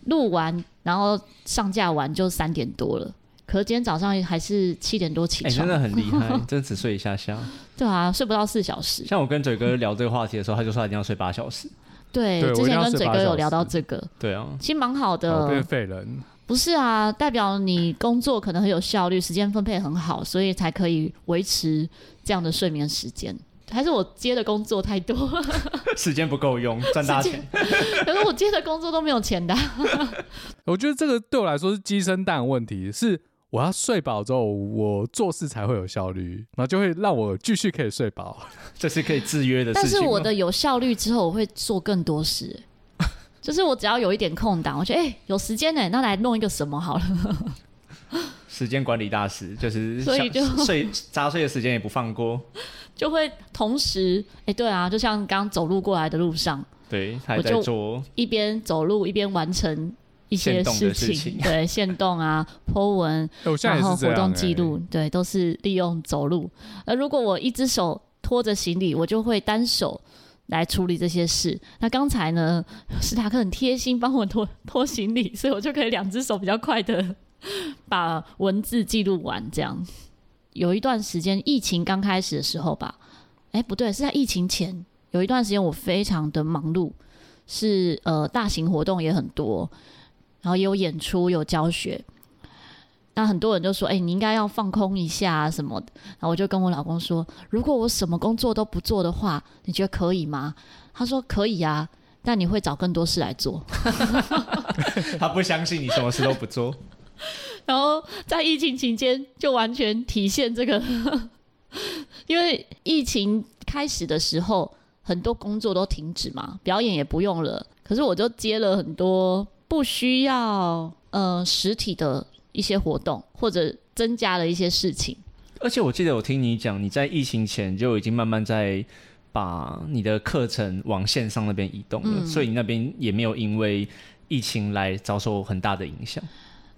录完然后上架完就三点多了。可是今天早上还是七点多起床，欸，真的很厉害，*laughs* 真的只睡一下下。*laughs* 对啊，睡不到四小时。像我跟嘴哥聊这个话题的时候，他就说他一定要睡八小时。对，对之前跟嘴哥有聊到这个。对啊，其实蛮好的。变废人。不是啊，代表你工作可能很有效率，时间分配很好，所以才可以维持这样的睡眠时间。还是我接的工作太多，*laughs* 时间不够用，赚大钱。可是我接的工作都没有钱的。*laughs* 我觉得这个对我来说是鸡生蛋问题，是我要睡饱之后，我做事才会有效率，然后就会让我继续可以睡饱，*laughs* 这是可以制约的事情。但是我的有效率之后，我会做更多事。就是我只要有一点空档，我觉得哎、欸、有时间呢，那来弄一个什么好了。*laughs* 时间管理大师就是，所以就睡杂碎的时间也不放过，*laughs* 就会同时哎、欸、对啊，就像刚走路过来的路上，对，他还在做，一边走路一边完成一些事情，事情对，限动啊，po 文，然后活动记录，对，都是利用走路。而如果我一只手拖着行李，我就会单手来处理这些事。那刚才呢，史塔克很贴心帮我拖拖行李，所以我就可以两只手比较快的 *laughs* 把文字记录完。这样有一段时间，疫情刚开始的时候吧，哎，不对，是在疫情前有一段时间，我非常的忙碌，是呃，大型活动也很多。然后也有演出，有教学，那很多人就说：“哎、欸，你应该要放空一下啊，什么的。”然后我就跟我老公说：“如果我什么工作都不做的话，你觉得可以吗？”他说：“可以啊，但你会找更多事来做。*laughs* ”他不相信你什么事都不做。*laughs* 然后在疫情期间，就完全体现这个，*laughs* 因为疫情开始的时候，很多工作都停止嘛，表演也不用了。可是我就接了很多。不需要呃实体的一些活动，或者增加了一些事情。而且我记得我听你讲，你在疫情前就已经慢慢在把你的课程往线上那边移动了，嗯、所以你那边也没有因为疫情来遭受很大的影响。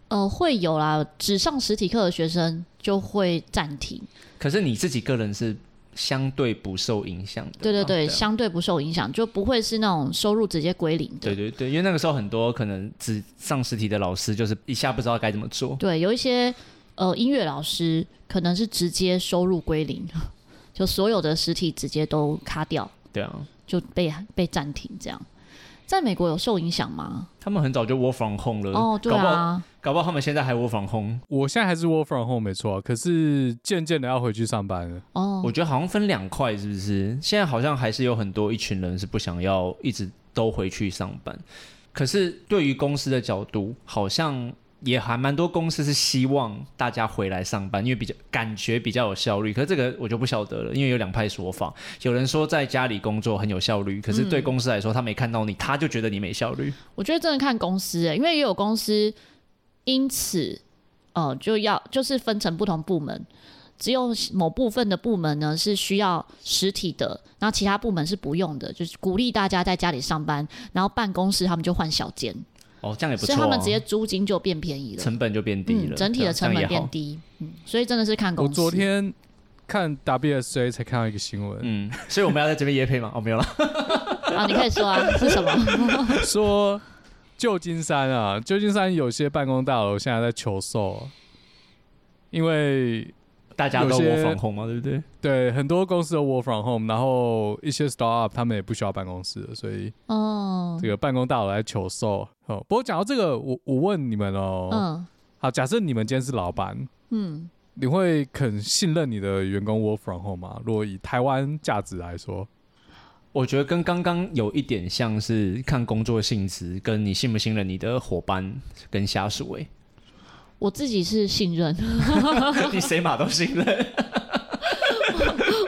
呃，会有啦，只上实体课的学生就会暂停。可是你自己个人是？相对不受影响的，对对对，相对不受影响，就不会是那种收入直接归零的。对对对，因为那个时候很多可能只上实体的老师，就是一下不知道该怎么做。对，有一些呃音乐老师可能是直接收入归零，*laughs* 就所有的实体直接都卡掉。对啊，就被被暂停这样。在美国有受影响吗？他们很早就 work from home 了。哦，对啊。搞不好他们现在还 work from home，我现在还是 work from home 没错啊，可是渐渐的要回去上班了。哦，我觉得好像分两块，是不是？现在好像还是有很多一群人是不想要一直都回去上班，可是对于公司的角度，好像。也还蛮多公司是希望大家回来上班，因为比较感觉比较有效率。可是这个我就不晓得了，因为有两派说法。有人说在家里工作很有效率，可是对公司来说，他没看到你，他就觉得你没效率。我觉得真的看公司欸，因为也有公司因此，呃，就要就是分成不同部门，只有某部分的部门呢是需要实体的，然后其他部门是不用的，就是鼓励大家在家里上班，然后办公室他们就换小间。哦，这样也不错、啊。所以他们直接租金就变便宜了，成本就变低了，嗯、整体的成本变低。嗯，所以真的是看公司。我昨天看 WSJ 才看到一个新闻，嗯，所以我们要在这边也配吗？哦，没有了。*laughs* 啊，你可以说啊，是什么？*laughs* 说旧金山啊，旧金山有些办公大楼现在在求售，因为。大家都 work from home 嘛，对不对？对，很多公司都 work from home，然后一些 startup 他们也不需要办公室了，所以哦，这个办公大楼来求售。哦，不过讲到这个，我我问你们哦，嗯，好，假设你们今天是老板，嗯，你会肯信任你的员工 work from home 吗？如果以台湾价值来说，我觉得跟刚刚有一点像是看工作性质，跟你信不信任你的伙伴跟下属，哎。我自己是信任，*laughs* 你谁嘛都信任。*laughs*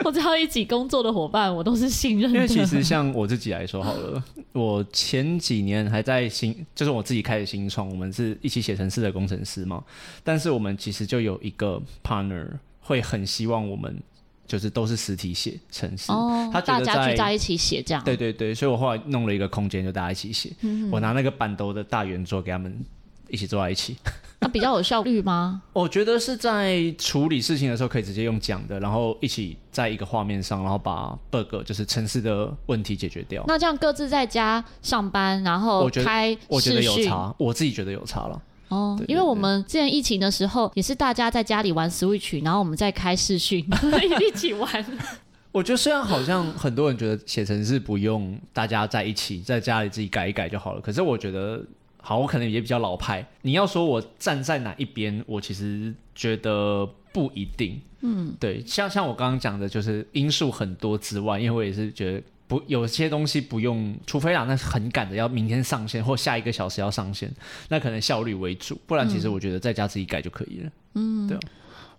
我只要一起工作的伙伴，我都是信任的。因为其实像我自己来说好了，我前几年还在新，就是我自己开的新创，我们是一起写程式的工程师嘛。但是我们其实就有一个 partner 会很希望我们就是都是实体写程式，哦，他大家聚在一起写这样。对对对，所以我后来弄了一个空间，就大家一起写。嗯，我拿那个板斗的大圆桌给他们一起坐在一起。*laughs* 那比较有效率吗？我觉得是在处理事情的时候可以直接用讲的，然后一起在一个画面上，然后把 bug 就是城市的问题解决掉。那这样各自在家上班，然后开我觉得有差，我自己觉得有差了。哦，因为我们之前疫情的时候也是大家在家里玩 Switch，然后我们在开视讯 *laughs* 一起玩。我觉得虽然好像很多人觉得写程式不用大家在一起，在家里自己改一改就好了，可是我觉得。好，我可能也比较老派。你要说我站在哪一边，我其实觉得不一定。嗯，对，像像我刚刚讲的，就是因素很多之外，因为我也是觉得不有些东西不用，除非啊，那是很赶的要明天上线或下一个小时要上线，那可能效率为主。不然其实我觉得在家自己改就可以了。嗯，对。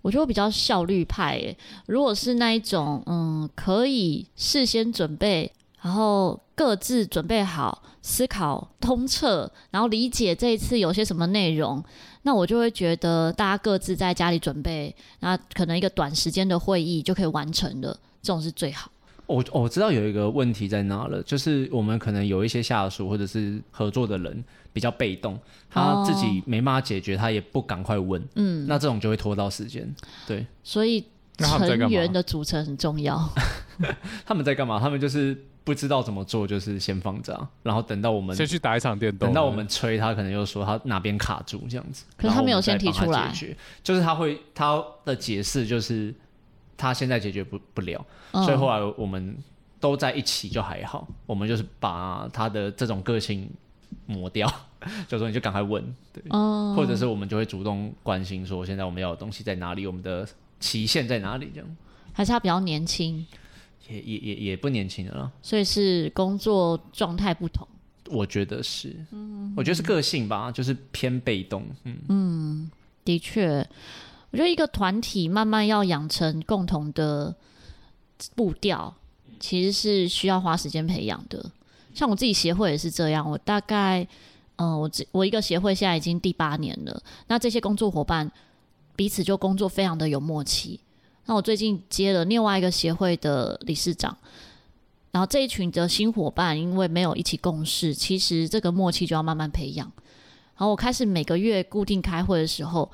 我觉得我比较效率派诶，如果是那一种，嗯，可以事先准备。然后各自准备好，思考通彻，然后理解这一次有些什么内容，那我就会觉得大家各自在家里准备，那可能一个短时间的会议就可以完成了，这种是最好。我我知道有一个问题在哪了，就是我们可能有一些下属或者是合作的人比较被动，他自己没办法解决，他也不赶快问，嗯，那这种就会拖到时间，对。所以成员的组成很重要。*laughs* 他们在干嘛？他们就是不知道怎么做，就是先放着，然后等到我们先去打一场电动，等到我们催他，可能又说他哪边卡住这样子。可是他没有先提出来，就是他会他的解释就是。他现在解决不不了，所以后来我们都在一起就还好。我们就是把他的这种个性磨掉，*laughs* 就说你就赶快问，对，或者是我们就会主动关心说，现在我们要的东西在哪里，我们的期限在哪里，这样。还是他比较年轻，也也也也不年轻了，所以是工作状态不同。我觉得是，嗯，我觉得是个性吧，就是偏被动，嗯嗯，的确。我觉得一个团体慢慢要养成共同的步调，其实是需要花时间培养的。像我自己协会也是这样，我大概，呃，我我一个协会现在已经第八年了。那这些工作伙伴彼此就工作非常的有默契。那我最近接了另外一个协会的理事长，然后这一群的新伙伴因为没有一起共事，其实这个默契就要慢慢培养。然后我开始每个月固定开会的时候。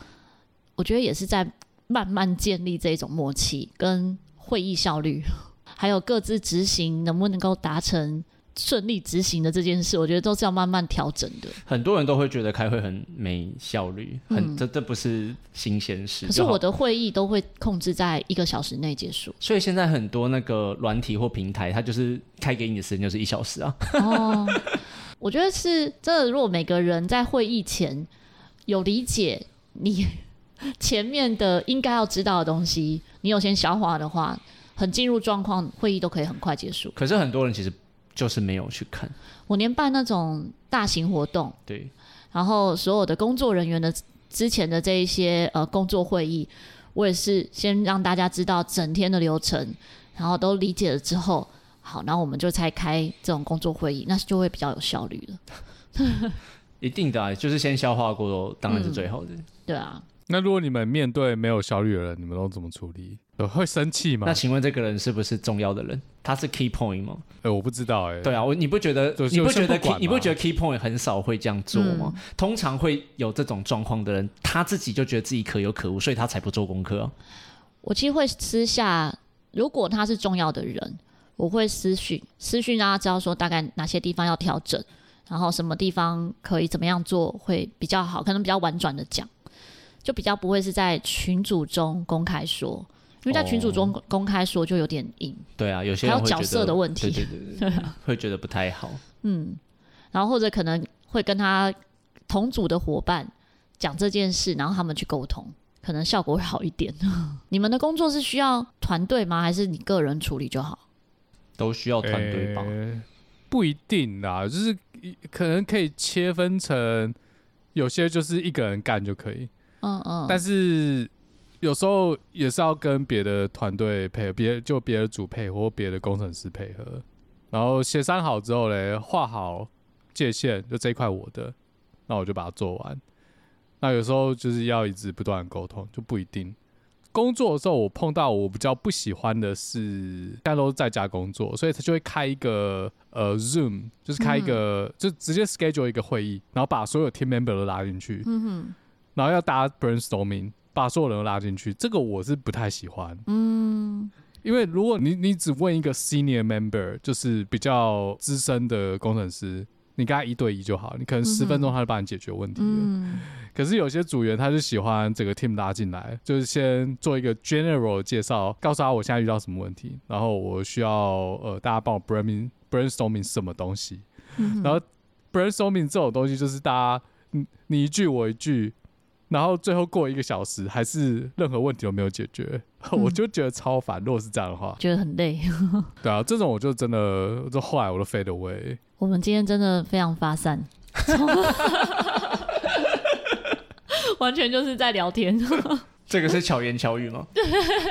我觉得也是在慢慢建立这种默契，跟会议效率，还有各自执行能不能够达成顺利执行的这件事，我觉得都是要慢慢调整的。很多人都会觉得开会很没效率，很、嗯、这这不是新鲜事。可是我的会议都会控制在一个小时内结束。所以现在很多那个软体或平台，它就是开给你的时间就是一小时啊。哦，*laughs* 我觉得是真的，如果每个人在会议前有理解你。前面的应该要知道的东西，你有先消化的话，很进入状况，会议都可以很快结束。可是很多人其实就是没有去看。我连办那种大型活动，对，然后所有的工作人员的之前的这一些呃工作会议，我也是先让大家知道整天的流程，然后都理解了之后，好，然后我们就才开这种工作会议，那就会比较有效率了。*laughs* 一定的啊，就是先消化过，当然是最好的。嗯，对啊。那如果你们面对没有效率的人，你们都怎么处理？会生气吗？那请问这个人是不是重要的人？他是 key point 吗？哎、欸，我不知道哎、欸。对啊，我你不觉得你不觉得 key, 你不觉得 key point 很少会这样做吗？嗯、通常会有这种状况的人，他自己就觉得自己可有可无，所以他才不做功课、啊。我其实会私下，如果他是重要的人，我会私讯私讯让他知道说大概哪些地方要调整，然后什么地方可以怎么样做会比较好，可能比较婉转的讲。就比较不会是在群组中公开说，因为在群组中公开说就有点硬。对啊，有些人还有角色的问题，对对对，对 *laughs* 会觉得不太好。嗯，然后或者可能会跟他同组的伙伴讲这件事，然后他们去沟通，可能效果会好一点。*laughs* 你们的工作是需要团队吗？还是你个人处理就好？都需要团队吧？欸，不一定啦，就是可能可以切分成有些就是一个人干就可以。嗯嗯，但是有时候也是要跟别的团队配合，别就别的组配合或别的工程师配合，然后协商好之后嘞，画好界限，就这一块我的，那我就把它做完。那有时候就是要一直不断沟通，就不一定。工作的时候，我碰到我比较不喜欢的是，大家都在家工作，所以他就会开一个呃 Zoom，就是开一个、嗯、就直接 schedule 一个会议，然后把所有 team member 都拉进去。嗯哼。然后要大家 brainstorming，把所有人都拉进去，这个我是不太喜欢。嗯，因为如果你你只问一个 senior member，就是比较资深的工程师，你跟他一对一就好，你可能十分钟他就帮你解决问题了。嗯，可是有些组员他就喜欢整个 team 拉进来，就是先做一个 general 介绍，告诉他我现在遇到什么问题，然后我需要呃大家帮我 brainstorming brainstorming 什么东西，然后 brainstorming 这种东西就是大家你你一句我一句。然后最后过一个小时，还是任何问题都没有解决，*laughs* 嗯、我就觉得超烦。如果是这样的话，觉得很累。*laughs* 对啊，这种我就真的，就后来我都 fade away。我们今天真的非常发散，*laughs* 完全就是在聊天。这个是巧言巧语吗？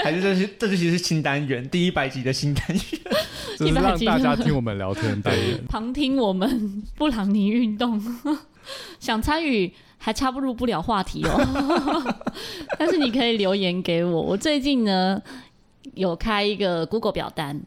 还是这是这是其实是新单元，第一百集的新单元，就是让大家听我们聊天单元，旁听我们布朗尼运动，*laughs* 想参与。还插不入不了话题哦，*laughs* 但是你可以留言给我。我最近呢有开一个 Google 表单，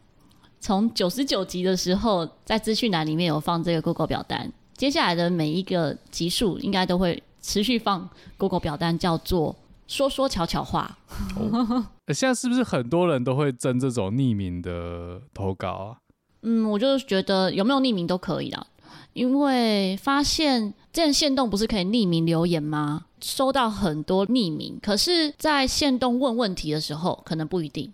从九十九集的时候，在资讯栏里面有放这个 Google 表单，接下来的每一个集数应该都会持续放 Google 表单，叫做“说说悄悄话”哦。现在是不是很多人都会争这种匿名的投稿啊？嗯，我就是觉得有没有匿名都可以啦，因为发现这样限动不是可以匿名留言吗？收到很多匿名，可是，在限动问问题的时候，可能不一定，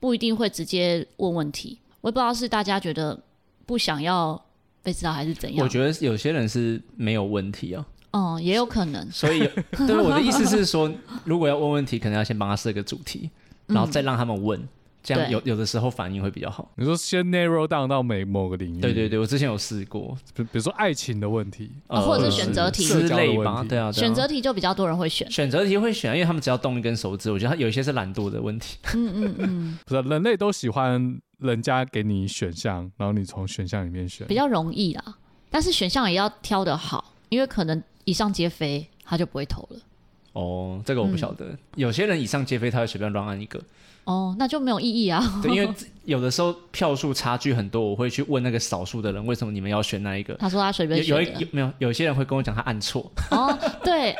不一定会直接问问题。我也不知道是大家觉得不想要被知道，还是怎样。我觉得有些人是没有问题啊。哦、嗯，也有可能。所以，对我的意思是说，如果要问问题，可能要先帮他设个主题，然后再让他们问，嗯、这样有有的时候反应会比较好。你说先 narrow down 到每某个领域。对对对，我之前有试过，比比如说爱情的问题，呃、或者是选择题之类吧。对啊，对啊，选择题就比较多人会选。选择题会选，因为他们只要动一根手指，我觉得他有一些是懒惰的问题。嗯嗯嗯，不是，人类都喜欢。人家给你选项，然后你从选项里面选，比较容易啦。但是选项也要挑得好，因为可能以上皆非，他就不会投了。哦，这个我不晓得。嗯、有些人以上皆非，他会随便乱按一个。哦，那就没有意义啊。对，因为 *laughs* 有的时候票数差距很多，我会去问那个少数的人，为什么你们要选那一个？他说他随便选有。有一有没有？有些人会跟我讲他按错。哦，对，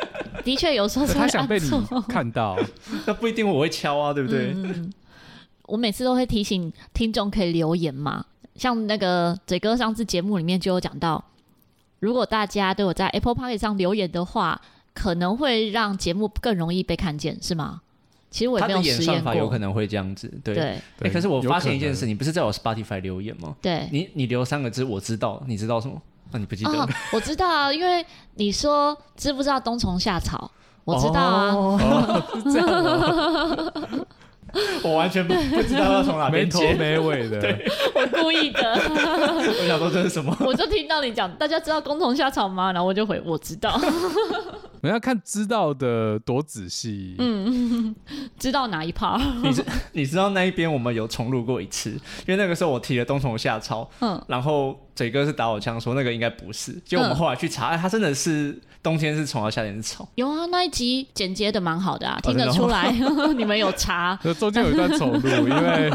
的确有时候是他想被你看到，*laughs* 那不一定我会敲啊，对不对？嗯我每次都会提醒听众可以留言嘛，像那个嘴哥上次节目里面就有讲到，如果大家都有在 Apple Podcast 上留言的话，可能会让节目更容易被看见，是吗？其实我也没有实验过。他的演算法有可能会这样子，对。对欸、可是我发现一件事，你不是在我 Spotify 留言吗？对。你你留三个字，我知道，你知道什么？那、啊、你不记得、哦？我知道啊，*laughs* 因为你说知不知道冬虫夏草？我知道啊。哦哦、这样 *laughs* *laughs* *laughs* 我完全不不知道要从哪边接，没头没尾的。*laughs* 对，我故意的。*laughs* 我想说这是什么？我就听到你讲，大家知道冬虫夏草吗？然后我就回我知道。我要看知道的多仔细。嗯，知道哪一 part？你知你知道那一边我们有重录过一次，因为那个时候我提了冬虫夏草，嗯，然后嘴哥是打我枪说那个应该不是，结果我们后来去查，哎、嗯，他真的是。冬天是虫，到夏天是虫。有啊，那一集剪接的蛮好的啊，听得出来。*laughs* *laughs* 你们有查？*laughs* 中间有一段重录，因为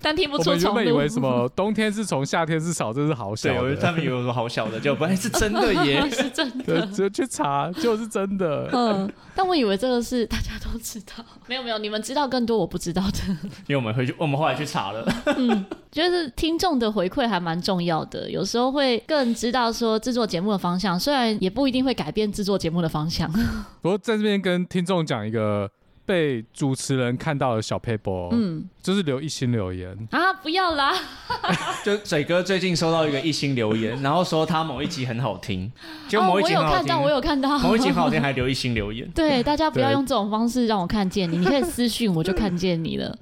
但听不出重录。我们原本以为什么冬天是虫，夏天是草，这是好小的。对，他们以为说好小的，就不然是真的耶，是真的。就去查，就是真的。嗯，但我以为这个是大家都知道。没有没有，你们知道更多我不知道的。因为我们回去，我们后来去查了。嗯，就是听众的回馈还蛮重要的，有时候会更知道说制作节目的方向，虽然也不一定会改变。制作节目的方向。*laughs* 不过在这边跟听众讲一个被主持人看到的小撇步，嗯，就是留一星留言啊，不要啦！*laughs* 就水哥最近收到一个一星留言，然后说他某一集很好听，就某一集很好听，我有看到，我有看到，某一集很好听还留一星留言。*laughs* 对，大家不要用这种方式让我看见你，你可以私讯我就看见你了。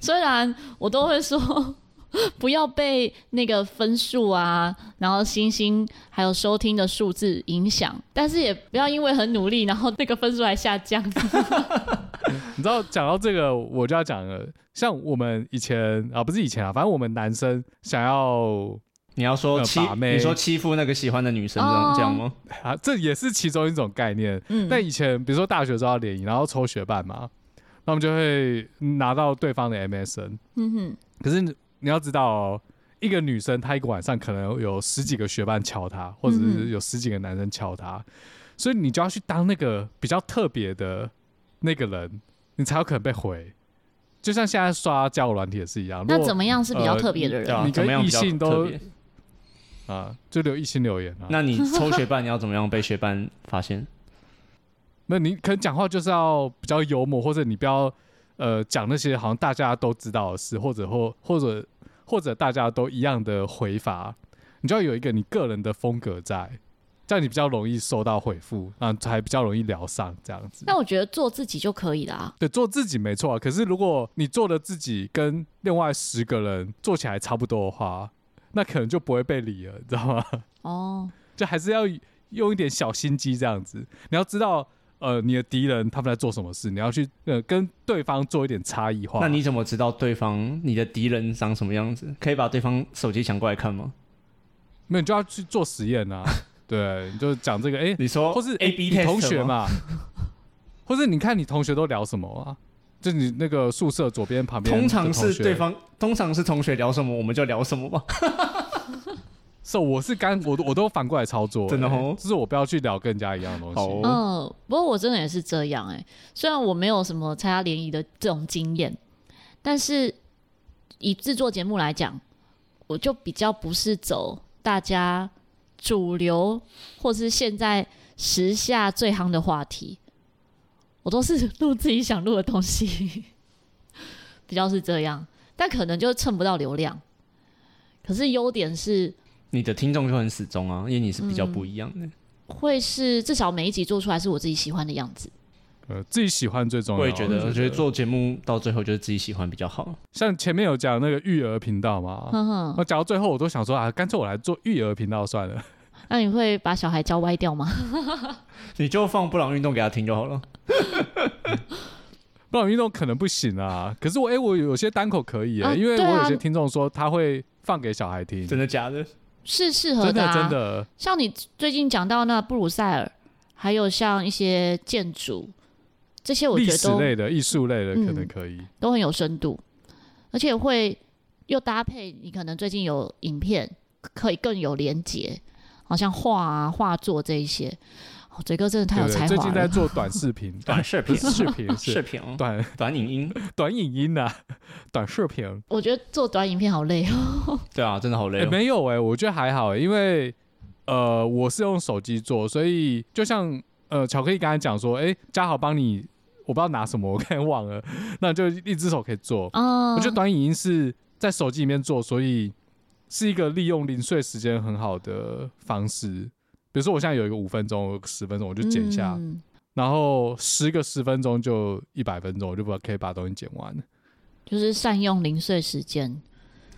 虽然我都会说。*laughs* 不要被那个分数啊，然后星星还有收听的数字影响，但是也不要因为很努力，然后那个分数还下降。*laughs* 你知道讲到这个，我就要讲了。像我们以前啊，不是以前啊，反正我们男生想要，你要说欺，你说欺负那个喜欢的女生这样这样吗？啊，这也是其中一种概念。嗯，但以前比如说大学时候要联谊，然后抽学伴嘛，那我们就会拿到对方的 MSN。嗯哼，可是。你要知道哦，一个女生她一个晚上可能有十几个学伴敲她，或者是有十几个男生敲她，嗯、所以你就要去当那个比较特别的那个人，你才有可能被回。就像现在刷交友软体也是一样。那怎么样是比较特别的人？呃、你跟异性都啊，就留异性留言啊。那你抽学伴，你要怎么样被学伴发现？*laughs* 那你可能讲话就是要比较幽默，或者你不要。呃，讲那些好像大家都知道的事，或者或或者或者大家都一样的回法，你就要有一个你个人的风格在，这样你比较容易收到回复，啊，才比较容易聊上这样子。那我觉得做自己就可以了啊。对，做自己没错啊。可是如果你做的自己跟另外十个人做起来差不多的话，那可能就不会被理了，你知道吗？哦，就还是要用一点小心机这样子。你要知道。呃，你的敌人他们在做什么事？你要去呃跟对方做一点差异化。那你怎么知道对方你的敌人长什么样子？可以把对方手机抢过来看吗？没有，你就要去做实验啊。*laughs* 对，你就讲这个。哎、欸，你说，或是 A B 同学嘛，*laughs* 或是你看你同学都聊什么啊？就你那个宿舍左边旁边，通常是对方，通常是同学聊什么，我们就聊什么吧。是，so, 我是干我我都反过来操作、欸，真的哦，就是我不要去聊跟人家一样的东西。嗯、哦，不过我真的也是这样哎、欸，虽然我没有什么参加联谊的这种经验，但是以制作节目来讲，我就比较不是走大家主流或是现在时下最夯的话题，我都是录自己想录的东西，*laughs* 比较是这样，但可能就蹭不到流量。可是优点是。你的听众就很死忠啊，因为你是比较不一样的。嗯、会是至少每一集做出来是我自己喜欢的样子。呃，自己喜欢最重要。我也觉得，我觉得做节目到最后就是自己喜欢比较好。像前面有讲那个育儿频道嘛，呵呵我讲到最后我都想说啊，干脆我来做育儿频道算了。那你会把小孩教歪掉吗？*laughs* 你就放布朗运动给他听就好了。*laughs* 布朗运动可能不行啊，可是我哎、欸，我有些单口可以哎、欸，啊、因为我有些听众说他会放给小孩听，真的假的？是适合的、啊，真的，真的。像你最近讲到那布鲁塞尔，还有像一些建筑这些，我觉得都历史类的、艺术类的可能可以、嗯，都很有深度，而且会又搭配你可能最近有影片，可以更有连结，好像画啊、画作这一些。嘴哥真的太有才华了。最近在做短视频，*laughs* 短视频，视频，视频，短短影音，短影音呐，*laughs* 短视频。我觉得做短影片好累哦。*laughs* 对啊，真的好累。没有哎，我觉得还好，因为呃，我是用手机做，所以就像呃，巧克力刚才讲说，哎，嘉豪帮你，我不知道拿什么，我刚才忘了，那就一只手可以做。哦。我觉得短影音是在手机里面做，所以是一个利用零碎时间很好的方式。比如说，我现在有一个五分钟、十分钟，我就剪一下，嗯、然后十个十分钟就一百分钟，我就把可以把东西剪完。就是善用零碎时间。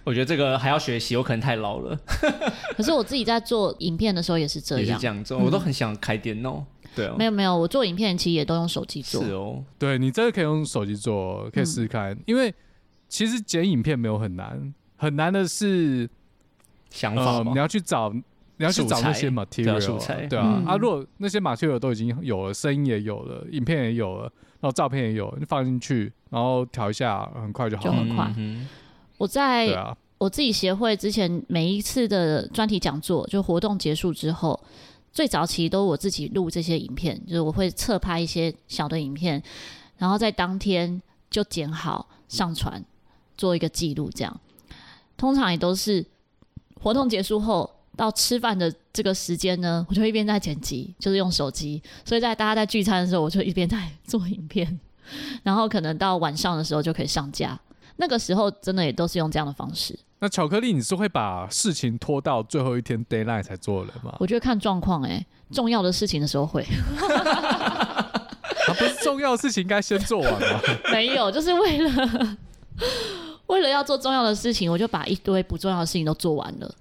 我觉得这个还要学习，我可能太老了。*laughs* 可是我自己在做影片的时候也是这样，也是这样做，我都很想开电脑。嗯、对哦，没有没有，我做影片其实也都用手机做。是哦，对你这个可以用手机做，可以试试看。嗯、因为其实剪影片没有很难，很难的是想法、呃，你要去找。你要去找那些 material，对，对啊，嗯、啊，如果那些 material 都已经有了，声音也有了，影片也有了，然后照片也有，你放进去，然后调一下，很快就好了。就很快。嗯、我在、啊、我自己协会之前每一次的专题讲座，就活动结束之后，最早期都我自己录这些影片，就是我会侧拍一些小的影片，然后在当天就剪好上传，做一个记录，这样。通常也都是活动结束后。到吃饭的这个时间呢，我就一边在剪辑，就是用手机，所以在大家在聚餐的时候，我就一边在做影片，*laughs* 然后可能到晚上的时候就可以上架。那个时候真的也都是用这样的方式。那巧克力，你是会把事情拖到最后一天 deadline 才做的吗？我觉得看状况，哎，重要的事情的时候会。*laughs* 啊，不是重要的事情应该先做完吗？*laughs* 没有，就是为了为了要做重要的事情，我就把一堆不重要的事情都做完了。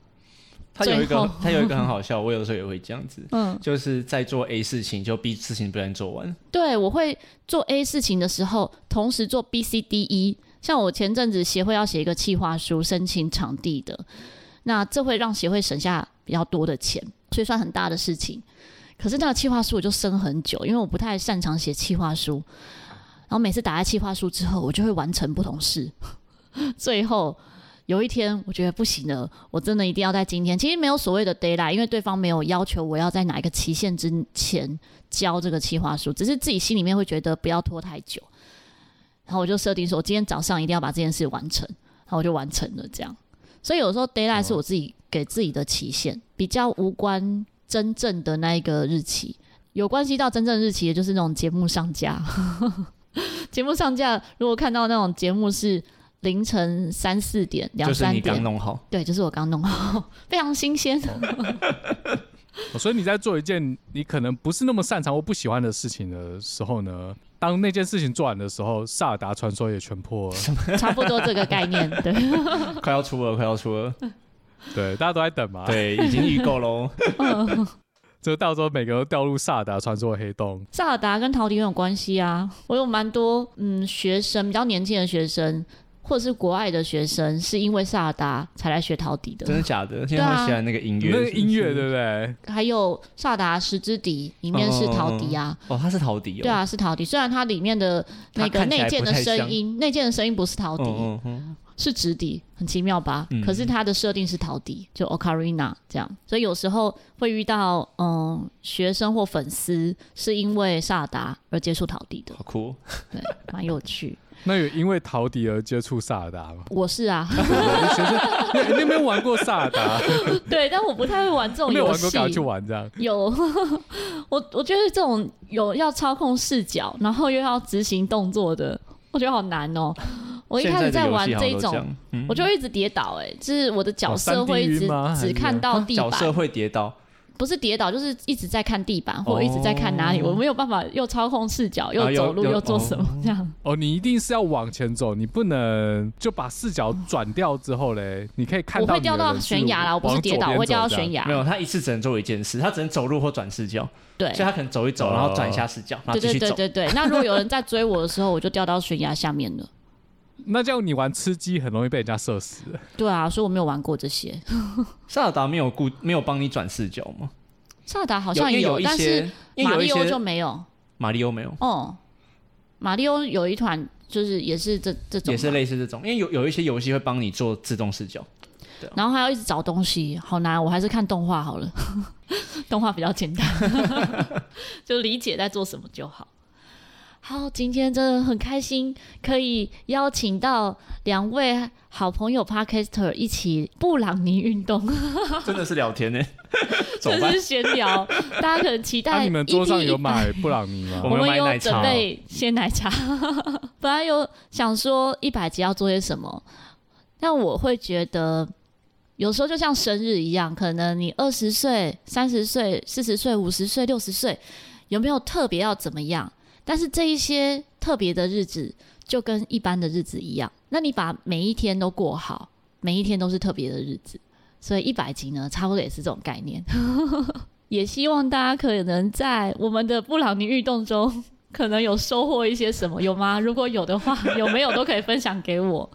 他有一个，他有一个很好笑。我有的时候也会这样子，嗯，就是在做 A 事情，就 B 事情不能做完。对，我会做 A 事情的时候，同时做 B、C、D、E。像我前阵子协会要写一个企划书，申请场地的，那这会让协会省下比较多的钱，所以算很大的事情。可是那个企划书我就生很久，因为我不太擅长写企划书，然后每次打开企划书之后，我就会完成不同事，*laughs* 最后。有一天，我觉得不行了，我真的一定要在今天。其实没有所谓的 d a y l i g h t 因为对方没有要求我要在哪一个期限之前交这个企划书，只是自己心里面会觉得不要拖太久。然后我就设定说，我今天早上一定要把这件事完成，然后我就完成了这样。所以有时候 d a y l i g h t 是我自己给自己的期限，比较无关真正的那一个日期。有关系到真正日期的就是那种节目上架。*laughs* 节目上架，如果看到那种节目是。凌晨三四点，两三点，就是你刚弄好，对，就是我刚弄好，*laughs* 非常新鲜。所以你在做一件你可能不是那么擅长或不喜欢的事情的时候呢，当那件事情做完的时候，萨尔达传说也全破了，*laughs* 差不多这个概念，对，*laughs* 快要出了，快要出了，对，大家都在等嘛，对，已经预购喽，这个到时候每个都掉入萨尔达传说的黑洞。萨尔达跟陶笛很有关系啊，我有蛮多嗯学生，比较年轻的学生。或者是国外的学生是因为萨达才来学陶笛的。真的假的？因为他喜欢那个音乐，那个音乐对不对？还有萨达十之笛里面是陶笛啊。哦，它是陶笛哦。对啊，是陶笛。虽然它里面的那个内建的声音，内建的声音不是陶笛。是直笛，很奇妙吧？嗯、可是它的设定是陶笛，就 Ocarina 这样，所以有时候会遇到嗯学生或粉丝是因为萨达而接触陶笛的，好酷，对，蛮有趣。那有因为陶笛而接触萨尔达吗？我是啊，*laughs* 学生，你你有没有玩过萨尔达？*laughs* 对，但我不太会玩这种游戏。没有玩过，赶快去玩这样。有，*laughs* 我我觉得这种有要操控视角，然后又要执行动作的，我觉得好难哦。我一开始在玩这一种，嗯、我就一直跌倒、欸，哎，就是我的角色会一直只看到地板，角色会跌倒，不是跌倒，就是一直在看地板，或者一直在看哪里，哦、我没有办法又操控视角，又走路，又做什么这样。哦，你一定是要往前走，你不能就把视角转掉之后嘞，你可以看到。我会掉到悬崖啦，我不是跌倒，我会掉到悬崖。没有，他一次只能做一件事，他只能走路或转视角。对，所以他可能走一走，然后转一下视角，然后继续走。对对对对对，那如果有人在追我的时候，我就掉到悬崖下面了。那这样你玩吃鸡很容易被人家射死。对啊，所以我没有玩过这些。*laughs* 萨尔达没有顾没有帮你转视角吗？萨尔达好像有，有，有但是马里欧就没有。马里欧没有。哦，马里欧有一团就是也是这这种，也是类似这种，因为有有一些游戏会帮你做自动视角。对，然后还要一直找东西，好难。我还是看动画好了，*laughs* 动画比较简单，*laughs* 就理解在做什么就好。好，今天真的很开心，可以邀请到两位好朋友 Podcaster 一起布朗尼运动，*laughs* 真的是聊天呢，*laughs* 这是闲聊，大家可能期待。你们桌上有买布朗尼吗？我们有准备鲜奶茶，本来有想说一百集要做些什么，但我会觉得有时候就像生日一样，可能你二十岁、三十岁、四十岁、五十岁、六十岁，有没有特别要怎么样？但是这一些特别的日子就跟一般的日子一样，那你把每一天都过好，每一天都是特别的日子，所以一百集呢，差不多也是这种概念。*laughs* 也希望大家可能在我们的布朗尼运动中，可能有收获一些什么，有吗？如果有的话，*laughs* 有没有都可以分享给我。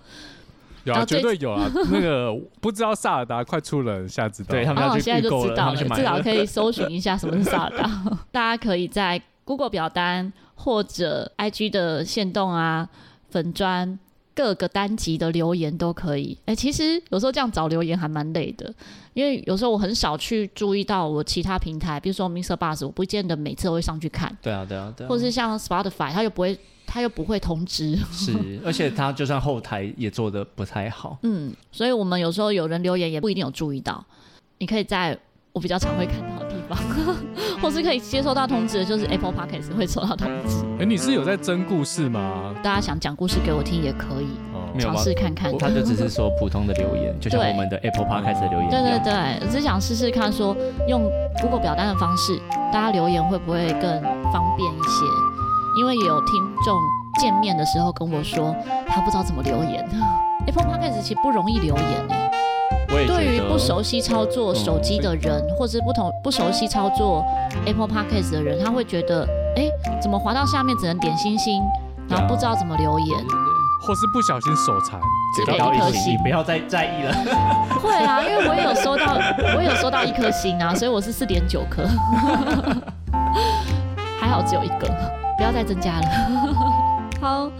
有啊，绝对有啊。*laughs* 那个不知道萨尔达快出了，下次知道。对他们要去现在就知道了，至少可以搜寻一下什么是萨尔达。大家可以在 Google 表单。或者 IG 的限动啊、粉砖各个单集的留言都可以。哎、欸，其实有时候这样找留言还蛮累的，因为有时候我很少去注意到我其他平台，比如说 MixerBox，我不见得每次都会上去看。对啊，对啊，对啊。或者是像 Spotify，它又不会，他又不会通知。是，而且他就算后台也做的不太好。*laughs* 嗯，所以我们有时候有人留言也不一定有注意到。你可以在我比较常会看到方，*laughs* 或是可以接收到通知的，就是 Apple Podcast 会收到通知。哎、欸，你是有在征故事吗？大家想讲故事给我听也可以，尝试、哦、看看。他就只是说普通的留言，就像我们的 Apple Podcast 的留言。对对对，我只想试试看，说用 Google 表单的方式，大家留言会不会更方便一些？因为也有听众见面的时候跟我说，他不知道怎么留言。Apple Podcast 其实不容易留言哎。对于不熟悉操作手机的人，嗯、或者不同不熟悉操作 Apple Podcast 的人，他会觉得，哎，怎么滑到下面只能点星星，然后不知道怎么留言，或是不小心手残，只给一颗星，不要再在意了。会啊，因为我也有收到，我也有收到一颗星啊，所以我是四点九颗，*laughs* 还好只有一个，不要再增加了。*laughs* 好。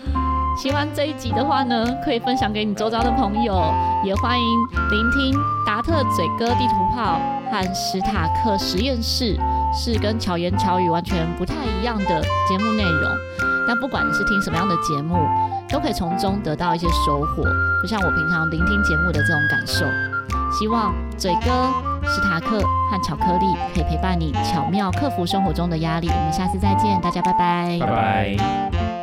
喜欢这一集的话呢，可以分享给你周遭的朋友，也欢迎聆听达特嘴哥地图炮和史塔克实验室，是跟巧言巧语完全不太一样的节目内容。但不管你是听什么样的节目，都可以从中得到一些收获，就像我平常聆听节目的这种感受。希望嘴哥、史塔克和巧克力可以陪伴你巧妙克服生活中的压力。我们下次再见，大家拜拜，拜拜。